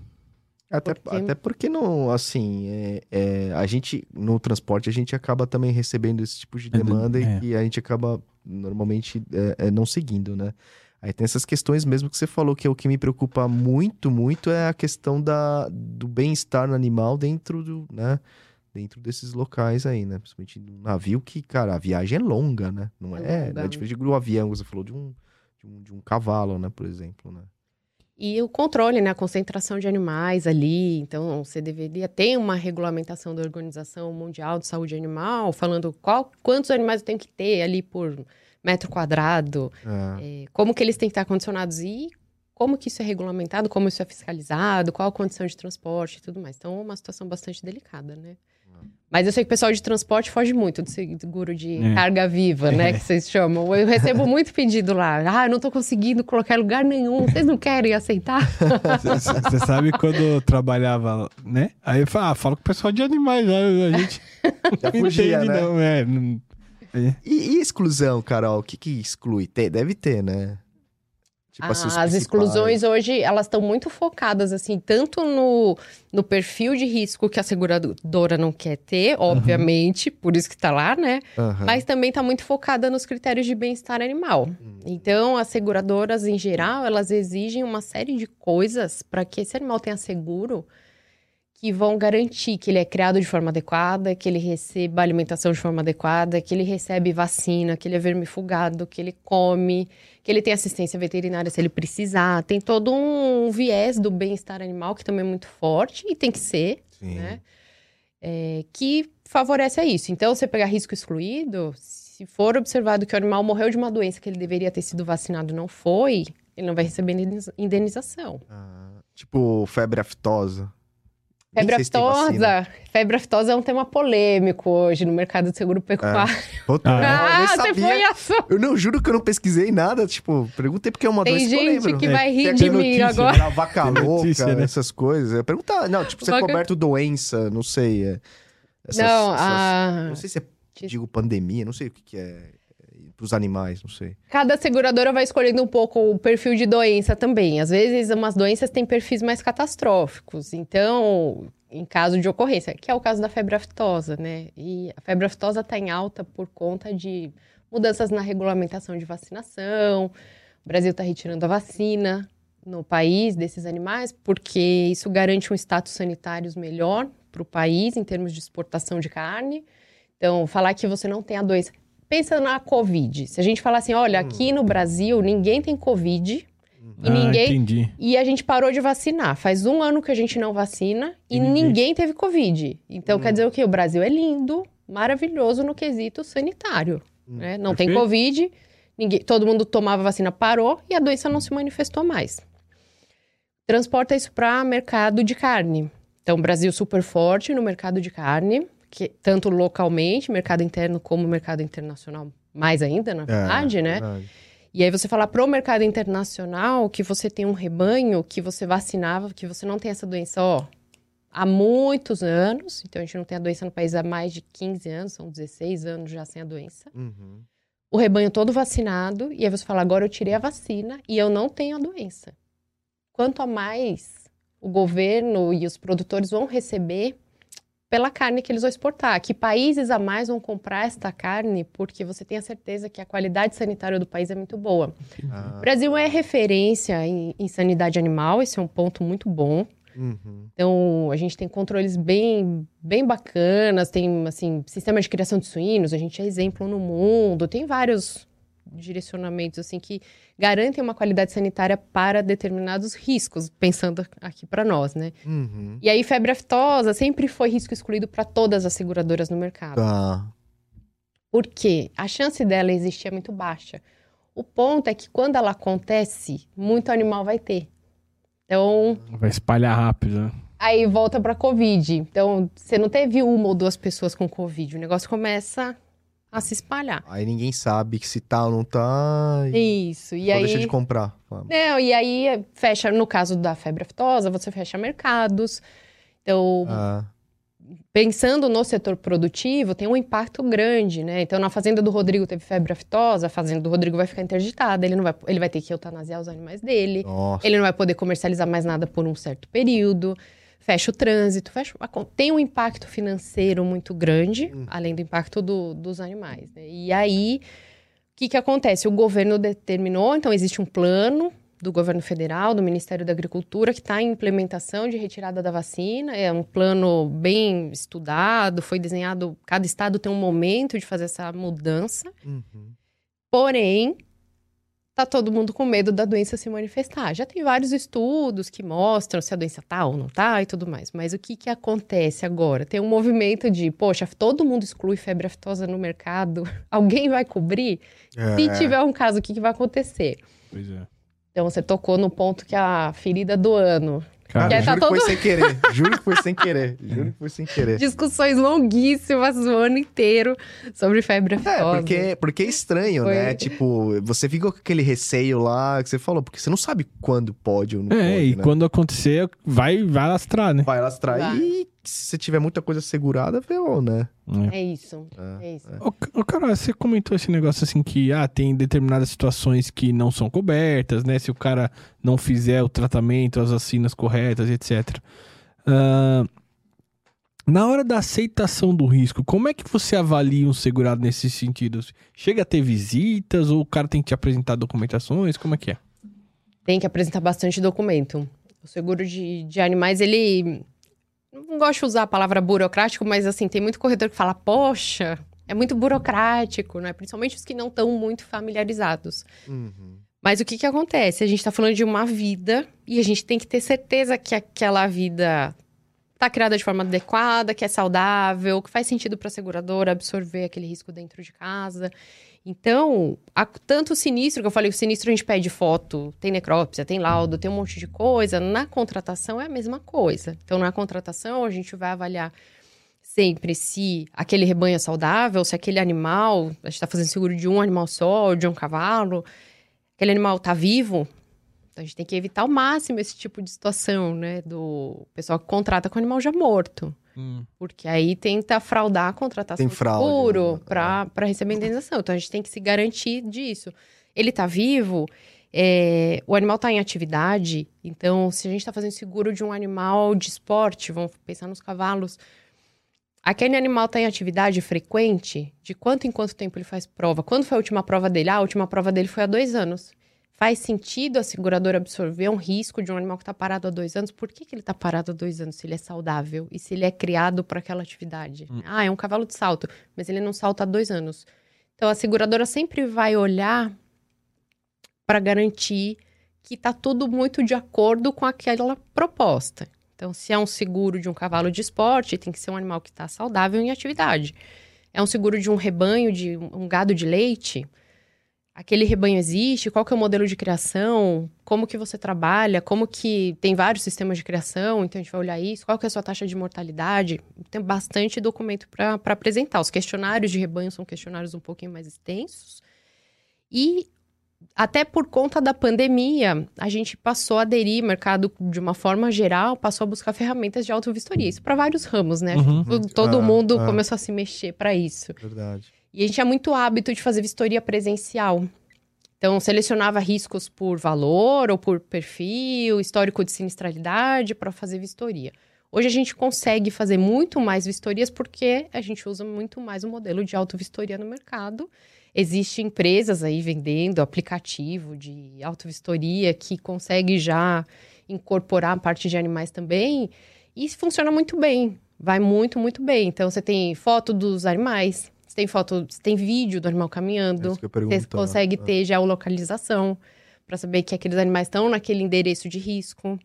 B: Até,
C: Porque-
B: até porque não, assim, é, é, a gente, no transporte, a gente acaba também recebendo esse tipo de
A: É,
B: demanda
A: é.
B: e que a gente acaba normalmente é, é, não seguindo, né? Aí tem essas questões mesmo que você falou, que é o que me preocupa muito, muito é a questão da, do bem-estar no animal dentro do, né? Dentro desses locais aí, né? Principalmente no navio, que, cara, a viagem é longa, né? Não
C: É
B: é,
C: longa.
B: é diferente do avião, você falou de um, de um, de um cavalo, né? Por exemplo, né?
C: E o controle, né? A concentração de animais ali. Então, você deveria ter uma regulamentação da Organização Mundial de Saúde Animal, falando qual, quantos animais eu tenho que ter ali por metro quadrado,
B: É.
C: é, como que eles têm que estar condicionados e como que isso é regulamentado, como isso é fiscalizado, qual a condição de transporte e tudo mais. Então, é uma situação bastante delicada, né? Mas eu sei que o pessoal de transporte foge muito do seguro de
A: É.
C: carga viva, né?
A: É.
C: Que vocês chamam. Eu recebo muito pedido lá. Ah, eu não tô conseguindo colocar em lugar nenhum. Vocês não querem aceitar?
A: Você sabe quando eu trabalhava, né? Aí eu falo, ah, fala com o pessoal de animais, já, a gente *laughs*
B: Já
A: não
B: fugia,
A: entende,
B: né?
A: não. É, não- é.
B: E, e exclusão, Carol? O que que exclui? Tem, deve ter, né? Tipo
C: Ah,
B: assim, os
C: as exclusões hoje, elas estão muito focadas, assim, tanto no, no perfil de risco que a seguradora não quer ter, obviamente, por isso que tá lá, né?
B: Aham.
C: Mas também está muito focada nos critérios de bem-estar animal. Então, as seguradoras, em geral, elas exigem uma série de coisas para que esse animal tenha seguro que vão garantir que ele é criado de forma adequada, que ele receba alimentação de forma adequada, que ele recebe vacina, que ele é vermifugado, que ele come, que ele tem assistência veterinária se ele precisar. Tem todo um viés do bem-estar animal que também é muito forte e tem que ser
B: Sim.
C: né? É, que favorece a isso. Então, você pegar risco excluído, se for observado que o animal morreu de uma doença que ele deveria ter sido vacinado e não foi, ele não vai receber indeniza- indenização.
B: Ah, tipo, febre aftosa.
C: Febre aftosa. Febre aftosa é um tema polêmico hoje no mercado de seguro pecuário.
B: Puta,
A: Ah,
B: eu
C: Ah, você
B: sabia.
C: foi a
B: Eu não juro que eu não pesquisei nada. Tipo, perguntei porque é uma
C: Tem
B: doença que eu
C: gente
B: lembro.
C: que
B: É,
C: vai rir de
B: aquele
C: mim
A: notícia,
C: agora.
B: Da vaca
A: Tem
B: louca,
A: notícia, né?
B: essas coisas. Eu perguntar, não, tipo, ser
C: Vaca-
B: coberto doença, não sei. é, essas-
C: não,
B: essas-
C: a...
B: Não sei se é, digo, pandemia, não sei o que, que é. Pros animais, não sei.
C: Cada seguradora vai escolhendo um pouco o perfil de doença também. Às vezes, umas doenças têm perfis mais catastróficos. Então, em caso de ocorrência, que é o caso da febre aftosa, né? E a febre aftosa está em alta por conta de mudanças na regulamentação de vacinação. O Brasil está retirando a vacina no país desses animais, porque isso garante um status sanitário melhor para o país em termos de exportação de carne. Então, falar que você não tem a doença. Pensa na Covid. Se a gente falar assim, olha, aqui no Brasil ninguém tem Covid e
A: Ah,
C: ninguém.
A: entendi.
C: E a gente parou de vacinar. Faz um ano que a gente não vacina e,
A: E ninguém-
C: ninguém... teve Covid. Então quer dizer o quê? O Brasil é lindo, maravilhoso no quesito sanitário. Né? Não tem
A: Perfeito.
C: Covid, ninguém, todo mundo tomava vacina, parou e a doença não se manifestou mais. Transporta isso para mercado de carne. Então, Brasil super forte no mercado de carne, que, tanto localmente, mercado interno, como mercado internacional, mais ainda, na verdade, né?
B: verdade.
C: E aí você falar pro mercado internacional que você tem um rebanho que você vacinava, que você não tem essa doença, ó, há muitos anos. Então a gente não tem a doença no país há mais de 15 anos, são 16 anos já sem a doença.
B: Uhum.
C: O rebanho todo vacinado, e aí você fala, agora eu tirei a vacina e eu não tenho a doença. Quanto a mais o governo e os produtores vão receber pela carne que eles vão exportar. Que países a mais vão comprar esta carne porque você tem a certeza que a qualidade sanitária do país é muito boa. O
B: Ah,
C: Brasil é referência em, em sanidade animal, esse é um ponto muito bom.
B: uhum.
C: Então, a gente tem controles bem, bem bacanas, tem, assim, sistema de criação de suínos, a gente é exemplo no mundo, tem vários direcionamentos, assim, que garantem uma qualidade sanitária para determinados riscos, pensando aqui para nós, né?
B: Uhum.
C: E aí, febre aftosa sempre foi risco excluído para todas as seguradoras no mercado.
B: Tá.
C: Por quê? A chance dela existir é muito baixa. O ponto é que quando ela acontece, muito animal vai ter. Então,
A: Vai espalhar rápido, né?
C: aí volta para Covid. Então, você não teve uma ou duas pessoas com Covid. O negócio começa a se espalhar.
B: Aí ninguém sabe que se tá ou não tá. E
C: Isso. E
B: só
C: aí.
B: deixa de comprar.
C: Não, e aí fecha, no caso da febre aftosa, você fecha mercados. Então,
B: Ah,
C: pensando no setor produtivo, tem um impacto grande, né? Então, na fazenda do Rodrigo teve febre aftosa, a fazenda do Rodrigo vai ficar interditada, ele não vai, ele vai ter que eutanasiar os animais dele,
B: nossa.
C: ele não vai poder comercializar mais nada por um certo período, fecha o trânsito, fecha, tem um impacto financeiro muito grande,
B: Hum.
C: além do impacto do- dos animais, né? E aí, o que que acontece? O governo determinou, então existe um plano do governo federal, do Ministério da Agricultura, que está em implementação de retirada da vacina. É um plano bem estudado, foi desenhado. Cada estado tem um momento de fazer essa mudança.
B: Uhum.
C: Porém, tá todo mundo com medo da doença se manifestar. Já tem vários estudos que mostram se a doença tá ou não tá e tudo mais. Mas o que que acontece agora? Tem um movimento de, poxa, todo mundo exclui febre aftosa no mercado. *laughs* Alguém vai cobrir? Se
B: É.
C: tiver um caso, o que, que vai acontecer?
A: Pois é.
C: Então você tocou no ponto que é a ferida do ano.
B: Cara,
C: Que tá
B: juro que
C: todo-
B: foi sem querer. Juro que foi sem querer. Juro que foi sem querer.
C: Discussões longuíssimas o ano inteiro sobre febre
B: É,
C: aftosa.
B: porque, porque é estranho,
C: Foi.
B: né? Tipo, você fica com aquele receio lá que você falou, porque você não sabe quando pode ou não
A: É,
B: pode,
A: e
B: né?
A: quando acontecer, vai, vai lastrar, né?
B: Vai lastrar
C: Vai.
B: e se você tiver muita coisa segurada, ferrou, né?
C: É isso,
B: É.
C: é isso.
A: Ô, ô, cara, você comentou esse negócio assim que ah, tem determinadas situações que não são cobertas, né? Se o cara não fizer o tratamento, as vacinas corretas, etc. Ah, na hora da aceitação do risco, como é que você avalia um segurado nesses sentidos? Chega a ter visitas ou o cara tem que te apresentar documentações? Como é que é?
C: Tem que apresentar bastante documento. O seguro de, de animais, ele. Não gosto de usar a palavra burocrático, mas assim, tem muito corretor que fala, poxa, é muito burocrático, né? Principalmente os que não estão muito familiarizados.
B: Uhum.
C: Mas o que que acontece? A gente tá falando de uma vida e a gente tem que ter certeza que aquela vida tá criada de forma adequada, que é saudável, que faz sentido para a seguradora absorver aquele risco dentro de casa. Então, há tanto sinistro que eu falei, o sinistro a gente pede foto, tem necrópsia, tem laudo, tem um monte de coisa. Na contratação é a mesma coisa. Então, na contratação, a gente vai avaliar sempre se aquele rebanho é saudável, se aquele animal, a gente está fazendo seguro de um animal só, ou de um cavalo, aquele animal tá vivo. Então, a gente tem que evitar ao máximo esse tipo de situação, né? Do pessoal que contrata com animal já morto. Porque aí tenta fraudar a contratação
B: Tem fraude,
C: seguro
B: né?
C: para receber indenização. Então a gente tem que se garantir disso. Ele tá vivo, é, o animal tá em atividade. Então, se a gente tá fazendo seguro de um animal de esporte, vamos pensar nos cavalos. Aquele animal tá em atividade frequente, de quanto em quanto tempo ele faz prova? Quando foi a última prova dele? Ah, a última prova dele foi há dois anos. Faz sentido a seguradora absorver um risco de um animal que está parado há dois anos? Por que, que ele está parado há dois anos se ele é saudável e se ele é criado para aquela atividade? Ah, é um cavalo de salto, mas ele não salta há dois anos. Então a seguradora sempre vai olhar para garantir que está tudo muito de acordo com aquela proposta. Então, se é um seguro de um cavalo de esporte, tem que ser um animal que está saudável em atividade. É um seguro de um rebanho, de um gado de leite, aquele rebanho existe, qual que é o modelo de criação, como que você trabalha, como que tem vários sistemas de criação, então a gente vai olhar isso, qual que é a sua taxa de mortalidade, tem bastante documento para apresentar. Os questionários de rebanho são questionários um pouquinho mais extensos. E até por conta da pandemia, a gente passou a aderir, mercado de uma forma geral, passou a buscar ferramentas de auto-vistoria. Isso para vários ramos, né?
A: Uhum.
C: Todo,
B: Ah,
C: mundo
B: ah.
C: começou a se mexer para isso.
B: Verdade.
C: E a gente tinha muito hábito de fazer vistoria presencial. Então, selecionava riscos por valor ou por perfil, histórico de sinistralidade para fazer vistoria. Hoje a gente consegue fazer muito mais vistorias porque a gente usa muito mais o modelo de auto-vistoria no mercado. Existem empresas aí vendendo aplicativo de auto-vistoria que consegue já incorporar a parte de animais também e funciona muito bem. Vai muito, muito bem. Então, você tem foto dos animais, você tem foto, você tem vídeo do animal
B: É
C: caminhando,
B: isso que eu
C: você consegue ter geolocalização para saber que aqueles animais estão naquele endereço de risco.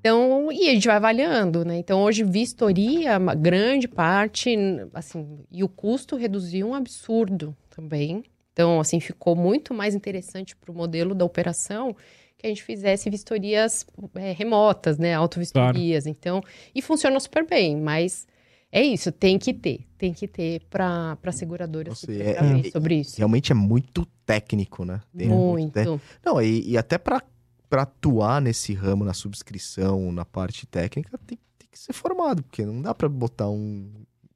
C: Então, e a gente vai avaliando, né? Então, hoje, vistoria, uma grande parte, assim, e o custo reduziu um absurdo também. Então, assim, ficou muito mais interessante para o modelo da operação que a gente fizesse vistorias é, remotas, né? Autovistorias. Então, e funciona super bem, mas é isso, tem que ter. Tem que ter para seguradora se
B: Nossa, é- é-
C: sobre isso.
B: Realmente é muito técnico, né? Tem muito té-
C: Muito.
B: Não, e, e até pra, pra atuar nesse ramo, na subscrição, na parte técnica, tem, tem que ser formado, porque não dá pra botar um.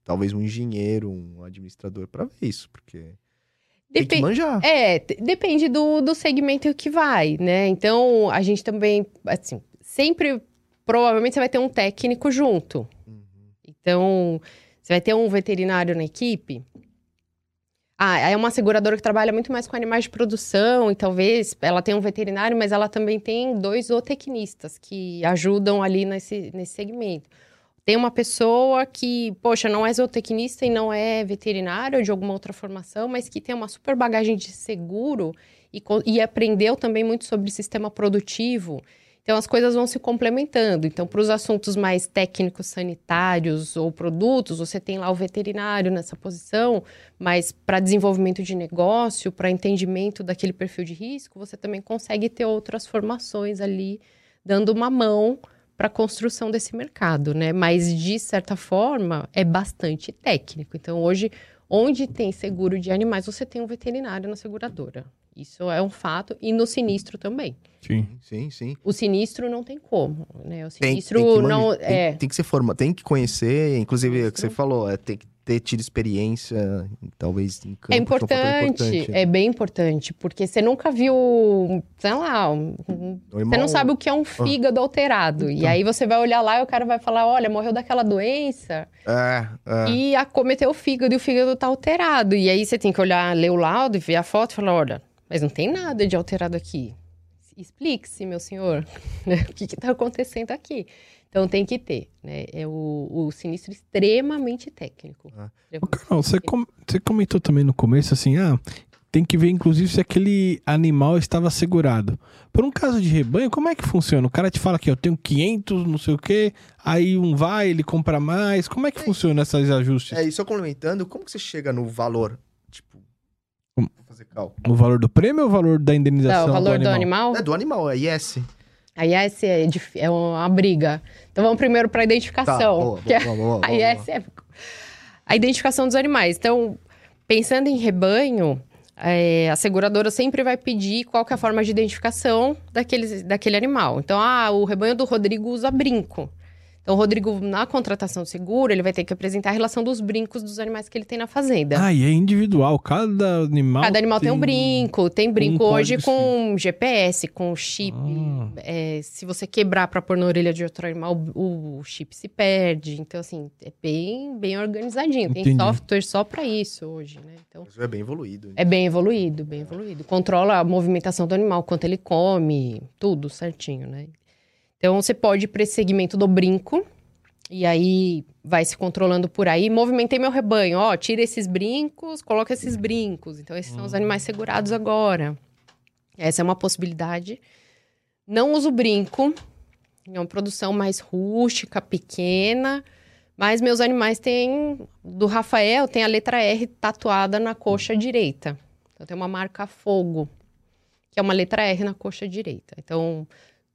B: Talvez um engenheiro, um administrador pra ver isso, porque. Tem que manjar.
C: É, depende do, do segmento que vai, né? Então, a gente também, assim, sempre, provavelmente você vai ter um técnico junto. Então, você vai ter um veterinário na equipe. Ah, é uma seguradora que trabalha muito mais com animais de produção e talvez ela tenha um veterinário, mas ela também tem dois zootecnistas que ajudam ali nesse, nesse segmento. Tem uma pessoa que, poxa, não é zootecnista e não é veterinário de alguma outra formação, mas que tem uma super bagagem de seguro e, e aprendeu também muito sobre sistema produtivo. Então as coisas vão se complementando. Então, para os assuntos mais técnicos, sanitários ou produtos, você tem lá o veterinário nessa posição, mas para desenvolvimento de negócio, para entendimento daquele perfil de risco, você também consegue ter outras formações ali, dando uma mão para a construção desse mercado, né? Mas de certa forma é bastante técnico. Então, hoje, onde tem seguro de animais, você tem um veterinário na seguradora. Isso é um fato. E no sinistro também.
A: Sim.
B: Sim, sim.
C: O sinistro não tem como, né? O
B: Tem,
C: sinistro
B: tem que manja-
C: não
B: tem,
C: é.
B: tem que ser forma, tem que conhecer, inclusive é o que você falou, é ter que ter tido experiência, talvez em campo,
C: É
B: que um fator
C: importante, é bem importante, porque você nunca viu, sei lá, um- um- você não sabe o que é um fígado alterado. E
B: Então.
C: aí você vai olhar lá e o cara vai falar: olha, morreu daquela doença
B: É, é.
C: e acometeu o fígado e o fígado tá alterado. E aí você tem que olhar, ler o laudo e ver a foto e falar: olha, mas não tem nada de alterado aqui. Explique-se, meu senhor, *laughs* né? o que está acontecendo aqui. Então tem que ter, né? É o, o sinistro extremamente técnico.
B: Ah.
A: Carol, você, com- você comentou também no começo assim, ah, tem que ver inclusive se aquele animal estava segurado. Por um caso de rebanho, como é que funciona? O cara te fala que eu tenho 500, não sei o quê, aí um vai, ele compra mais. Como é que funciona esses ajustes?
B: É, e só complementando, como que você chega no valor? Tipo,
A: O valor do prêmio ou o valor da indenização
C: Não, o valor
A: do
C: do
A: animal?
C: animal,
B: É do animal, é IS.
C: a IS é, dif- é uma briga. Então vamos primeiro para a
B: Tá,
C: identificação.
B: boa,
C: é-
B: boa, boa, boa, *laughs*
C: a IS é a identificação dos animais. Então, pensando em rebanho, é, a seguradora sempre vai pedir qual que é a forma de identificação daquele, daquele animal. Então, ah, o rebanho do Rodrigo usa brinco. Então, o Rodrigo, na contratação do seguro, ele vai ter que apresentar a relação dos brincos dos animais que ele tem na fazenda.
A: Ah, e é individual, cada animal.
C: Cada animal tem um brinco, tem brinco
A: um
C: hoje com GPS, com chip.
A: Ah.
C: É, se você quebrar para pôr na orelha de outro animal, o, chip se perde. Então, assim, é bem, bem organizadinho. Tem
A: Entendi.
C: software só para isso hoje, né? Então,
B: Isso é bem evoluído.
C: é bem evoluído, bem evoluído. Controla a movimentação do animal, quanto ele come, tudo certinho, né? Então, você pode ir para esse segmento do brinco, e aí vai se controlando por aí. Movimentei meu rebanho, ó, tira esses brincos, coloca esses brincos. Então, esses são os animais segurados agora. Essa é uma possibilidade. Não uso brinco, é uma produção mais rústica, pequena. Mas meus animais têm. Do Rafael, tem a letra R tatuada na coxa direita. Então tem uma marca fogo, que é uma letra R na coxa direita. Então,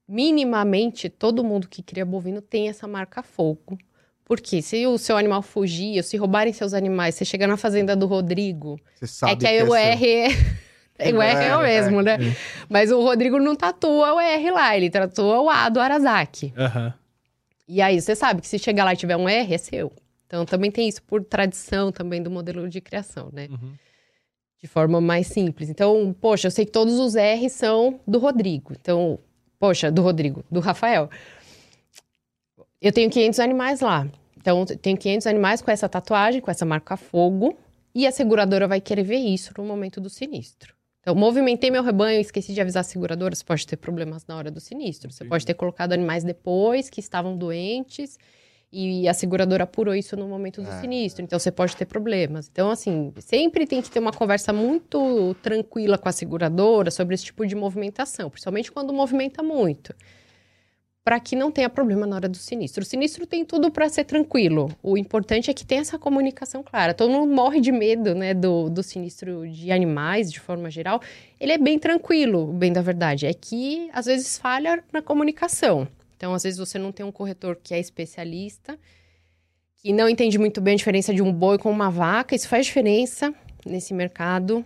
C: minimamente, todo mundo que cria bovino tem essa marca fogo. Porque se o seu animal fugir, ou se roubarem seus animais, você chegar na fazenda do Rodrigo,
B: Você sabe
C: é que aí o
B: seu.
C: R é... *laughs* o R é o
B: É,
C: mesmo, né?
A: é.
C: Mas o Rodrigo não tatua o R lá, ele tatua o A do Arasaki.
A: Aham.
C: E aí, você sabe que se chegar lá e tiver um R, é seu. Então, também tem isso por tradição também do modelo de criação, né?
A: Uhum.
C: De forma mais simples. Então, poxa, eu sei que todos os R são do Rodrigo. Então, poxa, do Rodrigo, do Rafael. Eu tenho 500 animais lá. Então, tenho 500 animais com essa tatuagem, com essa marca fogo. E a seguradora vai querer ver isso no momento do sinistro. Então, movimentei meu rebanho, esqueci de avisar a seguradora, você pode ter problemas na hora do sinistro. Você pode ter colocado animais depois que estavam doentes e a seguradora apurou isso no momento do
B: Ah.
C: sinistro. Então, você pode ter problemas. Então, assim, sempre tem que ter uma conversa muito tranquila com a seguradora sobre esse tipo de movimentação, principalmente quando movimenta muito. Para que não tenha problema na hora do sinistro. O sinistro tem tudo para ser tranquilo. O importante é que tenha essa comunicação clara. Todo mundo morre de medo, né, do, do sinistro de animais, de forma geral. Ele é bem tranquilo, bem da verdade. É que, às vezes, falha na comunicação. Então, às vezes, você não tem um corretor que é especialista, que não entende muito bem a diferença de um boi com uma vaca. Isso faz diferença nesse mercado.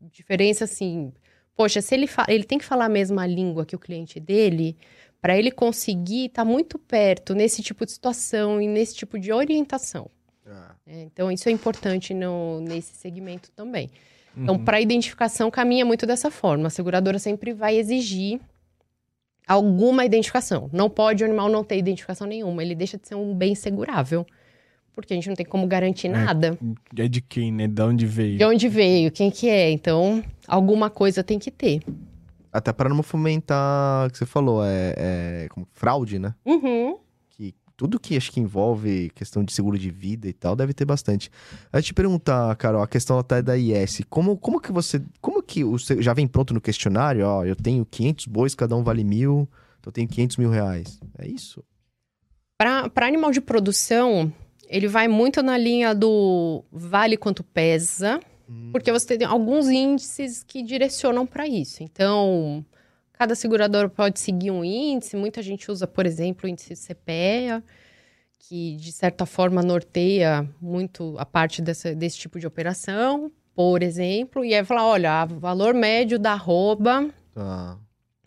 C: Diferença, assim... Poxa, se ele, ele tem que falar a mesma língua que o cliente dele para ele conseguir estar muito perto nesse tipo de situação e nesse tipo de orientação.
B: Ah,
C: né? Então, isso é importante no, nesse segmento também. Então,
A: Uhum.
C: para identificação, caminha muito dessa forma. A seguradora sempre vai exigir alguma identificação. Não pode o animal não ter identificação nenhuma. Ele deixa de ser um bem segurável. Porque a gente não tem como garantir nada.
A: É de quem, né? De onde veio?
C: De onde veio, quem que é. Então, alguma coisa tem que ter.
B: Até para não fomentar, o que você falou, é, é como fraude, né?
C: Uhum.
B: Tudo que acho que envolve questão de seguro de vida e tal, deve ter bastante. Eu ia te perguntar, Carol, a questão até da IS, como, como que você, como que o, seu- já vem pronto no questionário, ó, eu tenho 500 bois, cada um vale mil, Então eu tenho 500 mil reais. É isso?
C: Para animal de produção, ele vai muito na linha do vale quanto pesa,
B: Hum.
C: porque você tem alguns índices que direcionam para isso. Então, cada seguradora pode seguir um índice. Muita gente usa, por exemplo, o índice CPEA, que de certa forma norteia muito a parte dessa, desse tipo de operação, por exemplo. E aí falar: olha, o valor médio da arroba
B: Tá.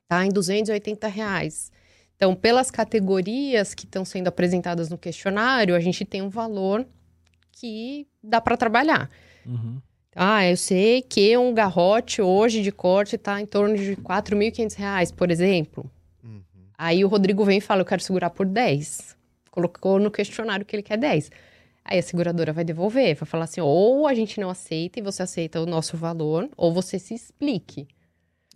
C: está em 280 reais. Então, pelas categorias que estão sendo apresentadas no questionário, a gente tem um valor que dá para trabalhar.
A: Uhum.
C: Ah, eu sei que um garrote hoje de corte está em torno de 4.500 reais, por exemplo.
B: Uhum.
C: Aí o Rodrigo vem e fala, eu quero segurar por 10. Colocou no questionário que ele quer 10. Aí a seguradora vai devolver, vai falar assim, ou a gente não aceita e você aceita o nosso valor, ou você se explique.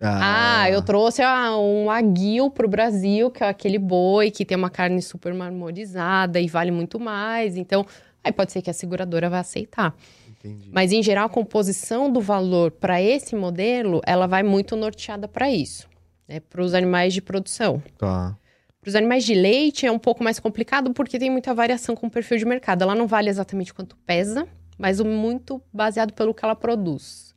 C: Ah, eu trouxe ah, um aguil pro Brasil, que é aquele boi que tem uma carne super marmorizada e vale muito mais. Então, aí pode ser que a seguradora vai aceitar.
B: Entendi.
C: Mas, em geral, a composição do valor para esse modelo, ela vai muito norteada para isso, né? Para os animais de produção.
B: Tá.
C: Para os animais de leite é um pouco mais complicado porque tem muita variação com o perfil de mercado. Ela não vale exatamente quanto pesa, mas muito baseado pelo que ela produz.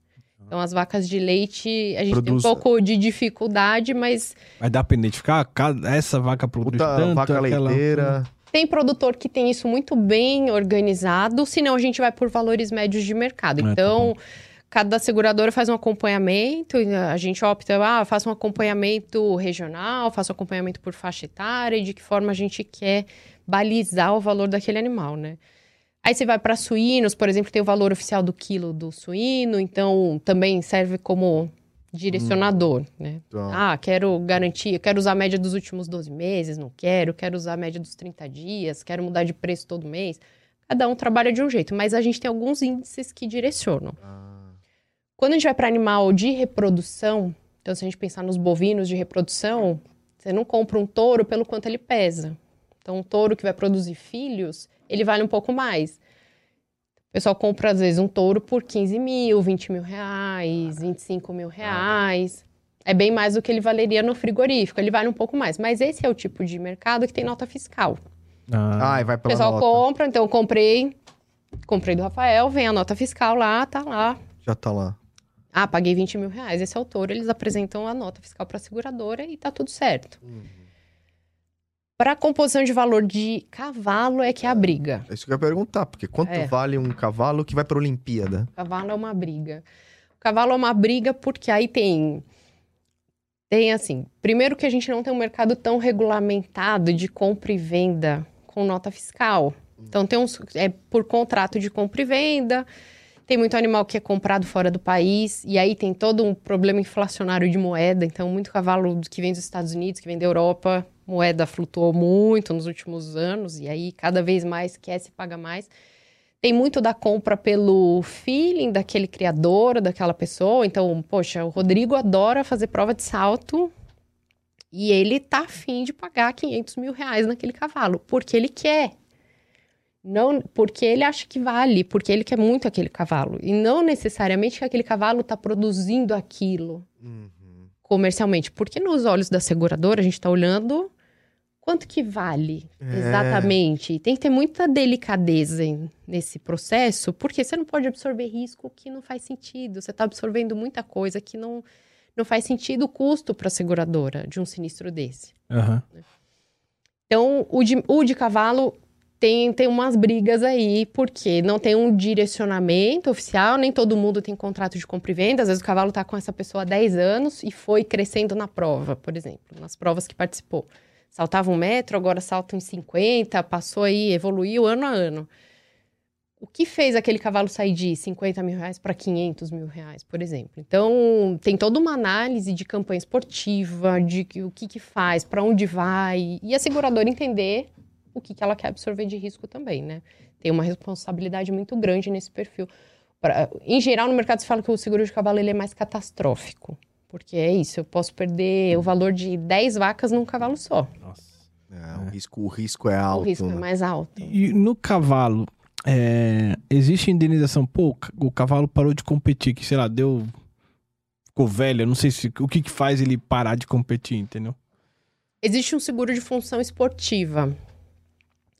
C: Então, as vacas de leite, a gente
B: Produz-
C: tem um pouco de dificuldade, mas
A: Mas dá pra identificar? Essa vaca produz
B: Puta
A: tanto,
B: vaca
A: aquela...
B: leiteira.
C: Tem produtor que tem isso muito bem organizado, senão a gente vai por valores médios de mercado.
A: Ah, tá
C: Então, cada seguradora faz um acompanhamento, a gente opta, ah, faça um acompanhamento regional, faça um acompanhamento por faixa etária, e de que forma a gente quer balizar o valor daquele animal, né? Aí você vai para suínos, por exemplo, tem o valor oficial do quilo do suíno, então também serve como direcionador, né?
B: Tá.
C: Ah, quero garantir, eu quero usar a média dos últimos 12 meses, não quero, quero usar a média dos 30 dias, quero mudar de preço todo mês. Cada um trabalha de um jeito, mas a gente tem alguns índices que direcionam.
B: Ah,
C: Quando a gente vai para animal de reprodução, então se a gente pensar nos bovinos de reprodução, você não compra um touro pelo quanto ele pesa. Então, um touro que vai produzir filhos, ele vale um pouco mais. O pessoal compra, às vezes, um touro por 15 mil, 20 mil reais, 25 mil reais. É bem mais do que ele valeria no frigorífico. Ele vale um pouco mais. Mas esse é o tipo de mercado que tem nota fiscal.
A: Ah,
B: Ah, e vai
C: O
B: pela
C: pessoal
B: nota.
C: compra, então eu comprei, comprei do Rafael, vem a nota fiscal lá, tá lá.
B: Já tá lá.
C: Ah, paguei 20 mil reais. Esse é o touro, eles apresentam a nota fiscal para a seguradora e tá tudo certo. Para a composição de valor de cavalo é que é a briga.
B: É isso que eu ia perguntar, porque quanto
C: É.
B: vale um cavalo que vai pra Olimpíada?
C: Cavalo é uma briga. O cavalo é uma briga porque aí tem. Tem assim. Primeiro que a gente não tem um mercado tão regulamentado de compra e venda com nota fiscal. Então tem uns. É por contrato de compra e venda. Tem muito animal que é comprado fora do país. E aí tem todo um problema inflacionário de moeda. Então, muito cavalo que vem dos Estados Unidos, que vem da Europa, moeda flutuou muito nos últimos anos. E aí, cada vez mais quer se paga mais. Tem muito da compra pelo feeling daquele criador, daquela pessoa. Então, poxa, o Rodrigo adora fazer prova de salto e ele tá afim de pagar 500 mil reais naquele cavalo, porque ele quer. Não, porque ele acha que vale, porque ele quer muito aquele cavalo. E não necessariamente que aquele cavalo tá produzindo aquilo comercialmente. Porque nos olhos da seguradora, a gente tá olhando quanto que vale
B: É.
C: exatamente. Tem que ter muita delicadeza nesse processo, porque você não pode absorver risco que não faz sentido. Você está absorvendo muita coisa que não, não faz sentido o custo para a seguradora de um sinistro desse.
A: aham.
C: Então, o de, o de cavalo tem, tem umas brigas aí, porque não tem um direcionamento oficial, nem todo mundo tem contrato de compra e venda. Às vezes o cavalo está com essa pessoa há 10 anos e foi crescendo na prova, por exemplo, nas provas que participou. Saltava um metro, agora salta em 50, passou aí, evoluiu ano a ano. O que fez aquele cavalo sair de 50 mil reais para 500 mil reais, por exemplo? Então, tem toda uma análise de campanha esportiva, de o que, que faz, para onde vai, e a seguradora entender o que, que ela quer absorver de risco também, né? Tem uma responsabilidade muito grande nesse perfil. Pra- em geral, no mercado se fala que o seguro de cavalo ele é mais catastrófico. Porque é isso, eu posso perder o valor de 10 vacas num cavalo só.
A: Nossa.
B: É, O, risco, o risco é alto.
C: o risco é
B: né?
C: mais alto.
A: E no cavalo, é, existe indenização? Pô, o cavalo parou de competir, que sei lá, deu. Ficou velho, eu não sei se, o que, que faz ele parar de competir, entendeu?
C: Existe um seguro de função esportiva.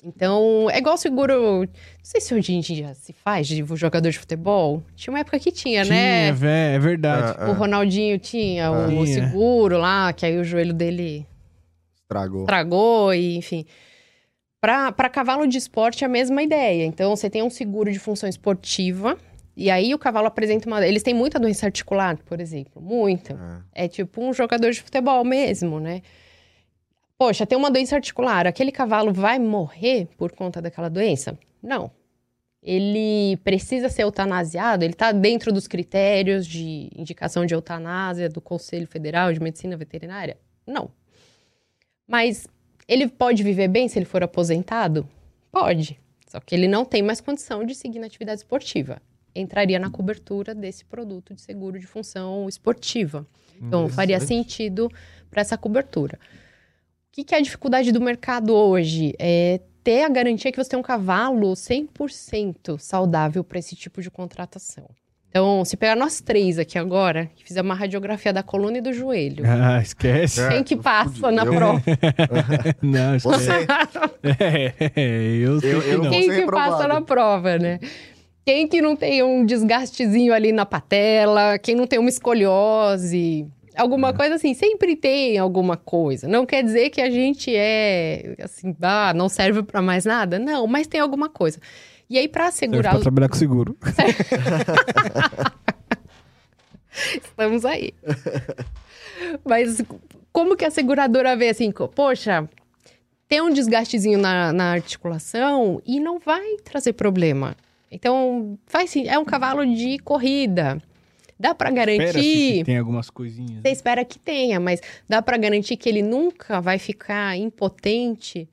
C: Então, é igual seguro. Não sei se hoje em dia se faz de jogador de futebol. Tinha uma época que tinha, né?
A: Tinha, vé, é verdade.
B: Ah,
C: O Ronaldinho tinha o
A: Tinha.
C: seguro lá, que aí o joelho dele
B: Estragou.
C: estragou e enfim. Para cavalo de esporte é a mesma ideia. Então, você tem um seguro de função esportiva. E aí o cavalo apresenta uma. Eles têm muita doença articular, por exemplo. Muita.
B: É.
C: É tipo um jogador de futebol mesmo, né? Poxa, tem uma doença articular. Aquele cavalo vai morrer por conta daquela doença? Não. Ele precisa ser eutanasiado? Ele está dentro dos critérios de indicação de eutanásia do Conselho Federal de Medicina Veterinária? Não. Mas ele pode viver bem se ele for aposentado? Pode. Só que ele não tem mais condição de seguir na atividade esportiva. Entraria na cobertura desse produto de seguro de função esportiva. Então, faria
B: Interessante.
C: sentido para essa cobertura. O que, que é a dificuldade do mercado hoje? É ter a garantia que você tem um cavalo 100% saudável para esse tipo de contratação. Então, se pegar nós três aqui agora, que fizemos uma radiografia da coluna e do joelho, *laughs*
A: Ah, esquece.
B: É,
C: quem que passa na
B: Eu-
C: prova? *laughs*
A: Não, esquece.
B: Você.
A: É, eu
B: Eu-
A: que
B: eu-
A: não.
B: Vou
C: Quem que
B: reprovado.
C: passa na prova, né? Quem que não tem um desgastezinho ali na patela? Quem não tem uma escoliose? Alguma coisa assim, sempre tem alguma coisa. Não quer dizer que a gente é, assim, ah, não serve pra mais nada. Não, mas tem alguma coisa. E aí, pra
A: Serve
C: assegurar...
A: pra trabalhar com seguro. *laughs*
C: Estamos aí. Mas como que a seguradora vê assim, poxa, tem um desgastezinho na, na articulação e não vai trazer problema. Então, faz sim, é um cavalo de corrida. Dá
A: Espera
C: garantir.
A: que tem algumas coisinhas.
C: Você espera que tenha, mas dá pra garantir que ele nunca vai ficar impotente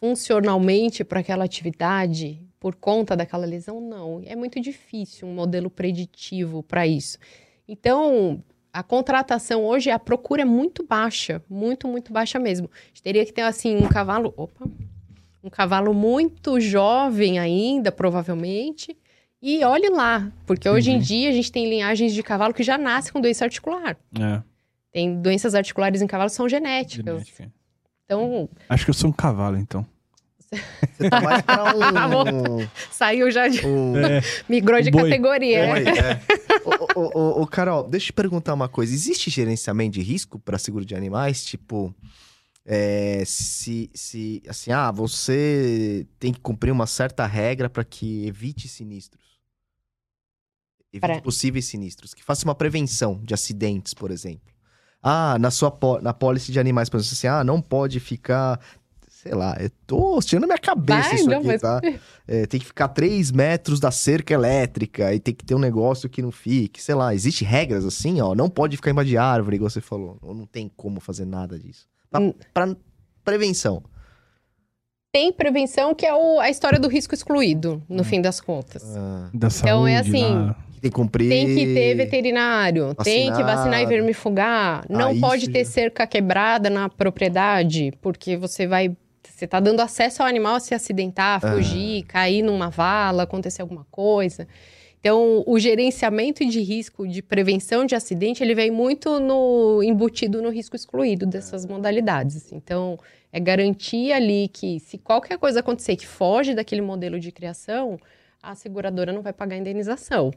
C: funcionalmente para aquela atividade por conta daquela lesão? Não. É muito difícil um modelo preditivo para isso. Então, a contratação hoje, a procura é muito baixa, muito, muito baixa mesmo. A gente teria que ter, assim, um cavalo. Opa! Um cavalo muito jovem ainda, provavelmente. E olhe lá, porque hoje em
A: Uhum.
C: dia a gente tem linhagens de cavalo que já nascem com doença articular.
A: É,
C: Tem doenças articulares em cavalo que são genéticas.
A: genética.
C: Então,
A: Acho que eu sou um cavalo, então.
B: Você tá mais pra um. *laughs*
C: saiu já de.
B: um *laughs*
A: É,
C: migrou de
A: Boi.
C: categoria.
B: É. *laughs* ô, ô, ô, ô, Carol, deixa eu te perguntar uma coisa. Existe gerenciamento de risco para seguro de animais? Tipo, é, se, se, assim, ah, você tem que cumprir uma certa regra para que evite sinistros. Evite
C: Pra-
B: possíveis sinistros. Que faça uma prevenção de acidentes, por exemplo. Ah, na sua na pólice de animais, por exemplo, assim, ah, não pode ficar... Sei lá, eu tô tirando minha cabeça
C: Vai,
B: isso
C: não,
B: aqui,
C: mas-
B: tá? *laughs* É, tem que ficar 3 metros da cerca elétrica e tem que ter um negócio que não fique, sei lá, existe regras assim, ó, não pode ficar embaixo de árvore, igual você falou, ou não tem como fazer nada disso. Pra,
C: Hum.
B: pra prevenção.
C: Tem prevenção, que é o- a história do risco excluído, no fim das contas.
B: Ah,
A: da
C: Então, é
A: saúde
C: assim,
A: lá.
B: que tem que cumprir.
C: Tem que ter veterinário, tem que vacinar e vermifugar. Não
B: Ah, isso
C: pode ter
B: já.
C: cerca quebrada na propriedade, porque você vai. Você tá dando acesso ao animal a se acidentar,
B: Ah.
C: fugir, cair numa vala, acontecer alguma coisa. Então, o gerenciamento de risco de prevenção de acidente, ele vem muito no embutido no risco excluído dessas modalidades. Então, é garantir ali que se qualquer coisa acontecer que foge daquele modelo de criação, a seguradora não vai pagar a indenização.